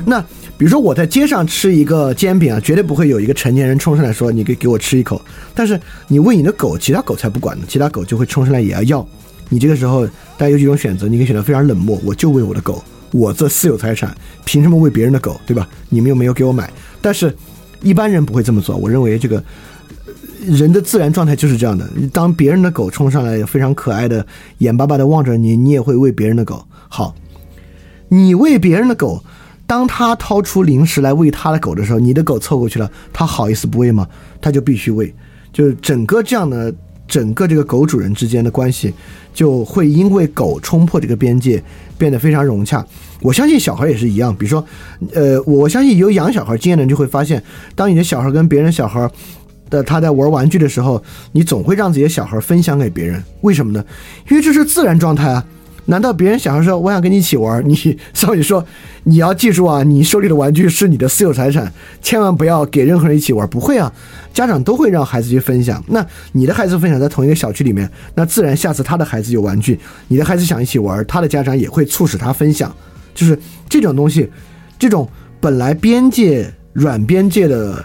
那比如说我在街上吃一个煎饼啊，绝对不会有一个成年人冲上来说你给给我吃一口。但是你喂你的狗，其他狗才不管呢，其他狗就会冲上来也要要。你这个时候大家有几种选择，你可以选择非常冷漠，我就喂我的狗，我这私有财产，凭什么喂别人的狗，对吧？你们又没有给我买。但是一般人不会这么做，我认为这个。人的自然状态就是这样的。当别人的狗冲上来，非常可爱的，眼巴巴的望着你，你也会喂别人的狗。好，你喂别人的狗，当他掏出零食来喂他的狗的时候，你的狗凑过去了，他好意思不喂吗？他就必须喂。就是整个这样的，整个这个狗主人之间的关系，就会因为狗冲破这个边界，变得非常融洽。我相信小孩也是一样。比如说，呃，我相信有养小孩经验的人就会发现，当你的小孩跟别人小孩。的他在玩玩具的时候，你总会让自己的小孩分享给别人，为什么呢？因为这是自然状态啊！难道别人小孩说我想跟你一起玩，你少女说你要记住啊，你手里的玩具是你的私有财产，千万不要给任何人一起玩。不会啊，家长都会让孩子去分享。那你的孩子分享在同一个小区里面，那自然下次他的孩子有玩具，你的孩子想一起玩，他的家长也会促使他分享。就是这种东西，这种本来边界软边界的。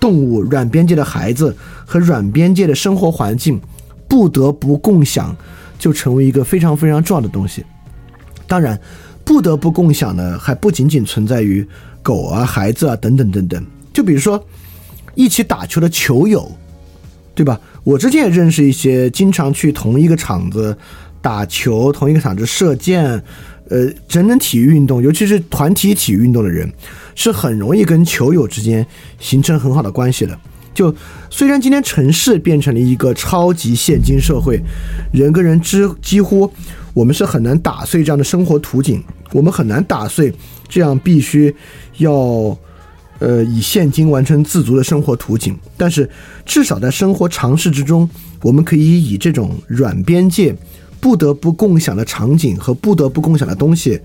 动物软边界的孩子和软边界的生活环境不得不共享，就成为一个非常非常重要的东西。当然，不得不共享呢，还不仅仅存在于狗啊、孩子啊等等等等。就比如说，一起打球的球友，对吧？我之前也认识一些经常去同一个场子打球、同一个场子射箭，呃，整整体育运动，尤其是团体体育运动的人。是很容易跟球友之间形成很好的关系的。就虽然今天城市变成了一个超级现金社会，人跟人之几乎我们是很难打碎这样的生活图景，我们很难打碎这样必须要呃以现金完成自足的生活图景。但是至少在生活尝试之中，我们可以以这种软边界不得不共享的场景和不得不共享的东西，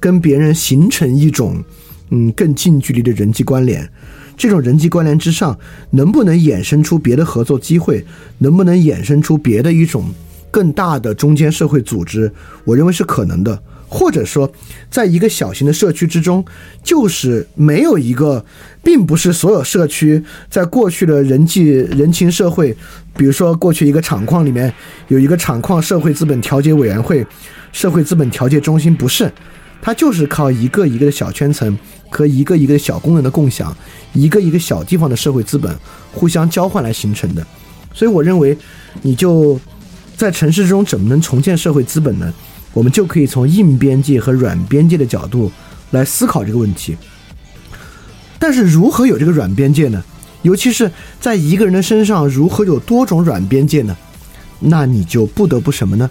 跟别人形成一种。嗯，更近距离的人际关联，这种人际关联之上，能不能衍生出别的合作机会？能不能衍生出别的一种更大的中间社会组织？我认为是可能的。或者说，在一个小型的社区之中，就是没有一个，并不是所有社区在过去的人际人情社会，比如说过去一个厂矿里面有一个厂矿社会资本调节委员会、社会资本调节中心，不是。它就是靠一个一个的小圈层和一个一个小功能的共享，一个一个小地方的社会资本互相交换来形成的。所以我认为，你就在城市中怎么能重建社会资本呢？我们就可以从硬边界和软边界的角度来思考这个问题。但是如何有这个软边界呢？尤其是在一个人的身上如何有多种软边界呢？那你就不得不什么呢？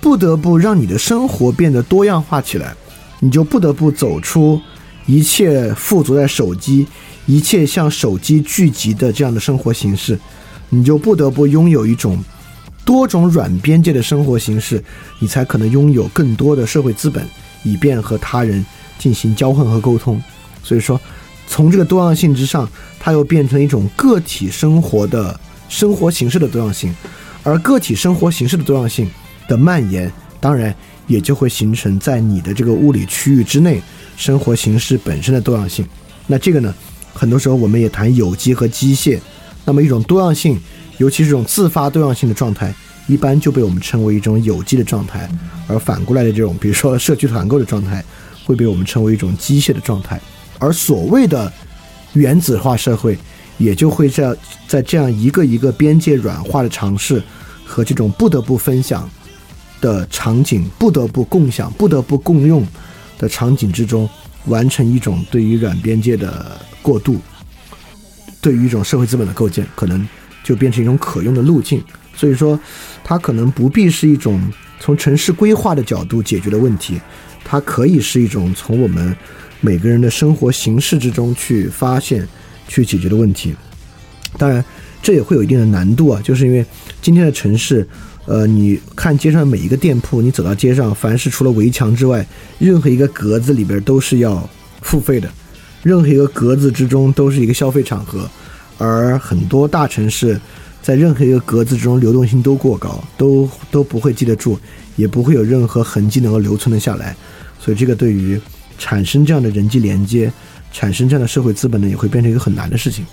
不得不让你的生活变得多样化起来，你就不得不走出一切附着在手机、一切向手机聚集的这样的生活形式，你就不得不拥有一种多种软边界的生活形式，你才可能拥有更多的社会资本，以便和他人进行交换和沟通。所以说，从这个多样性之上，它又变成一种个体生活的生活形式的多样性，而个体生活形式的多样性的蔓延，当然也就会形成在你的这个物理区域之内生活形式本身的多样性。那这个呢，很多时候我们也谈有机和机械，那么一种多样性，尤其是这种自发多样性的状态，一般就被我们称为一种有机的状态，而反过来的这种，比如说社区团购的状态，会被我们称为一种机械的状态。而所谓的原子化社会，也就会在在这样一个一个边界软化的尝试和这种不得不分享的场景、不得不共享、不得不共用的场景之中，完成一种对于软边界的过渡，对于一种社会资本的构建，可能就变成一种可用的路径。所以说，它可能不必是一种从城市规划的角度解决的问题，它可以是一种从我们。每个人的生活形式之中去发现、去解决的问题，当然这也会有一定的难度啊，就是因为今天的城市，呃，你看街上每一个店铺，你走到街上，凡是除了围墙之外，任何一个格子里边都是要付费的，任何一个格子之中都是一个消费场合，而很多大城市在任何一个格子之中流动性都过高，都都不会记得住，也不会有任何痕迹能够留存的下来，所以这个对于。产生这样的人际连接，产生这样的社会资本呢，也会变成一个很难的事情。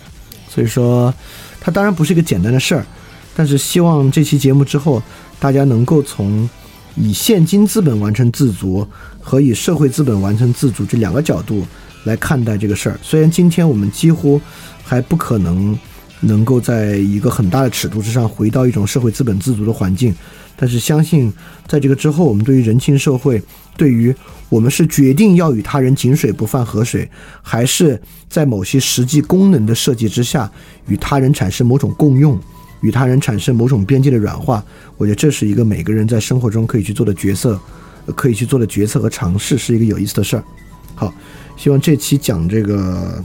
所以说，它当然不是一个简单的事儿。但是希望这期节目之后，大家能够从以现金资本完成自足和以社会资本完成自足这两个角度来看待这个事儿。虽然今天我们几乎还不可能能够在一个很大的尺度之上回到一种社会资本自足的环境，但是相信在这个之后，我们对于人情社会，对于我们是决定要与他人井水不犯河水，还是在某些实际功能的设计之下与他人产生某种共用，与他人产生某种边界的软化？我觉得这是一个每个人在生活中可以去做的角色，可以去做的决策和尝试，是一个有意思的事儿。好，希望这期讲这个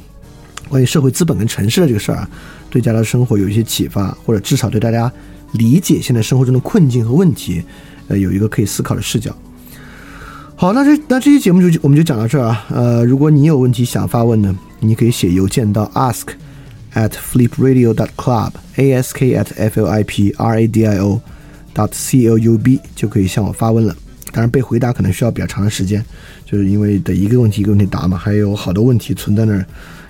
关于社会资本跟城市的这个事儿啊，对大家的生活有一些启发，或者至少对大家理解现在生活中的困境和问题，呃，有一个可以思考的视角。好，那这那这期节目就我们就讲到这儿啊。呃，如果你有问题想发问呢，你可以写邮件到 ask at flipradio dot club，a s k at f l i p r a d i o dot c l u b 就可以向我发问了。当然，被回答可能需要比较长的时间，就是因为得一个问题一个问题答嘛，还有好多问题存在那儿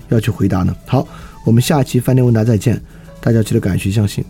要去回答呢。好，我们下期饭店问答再见，大家记得敢于相信。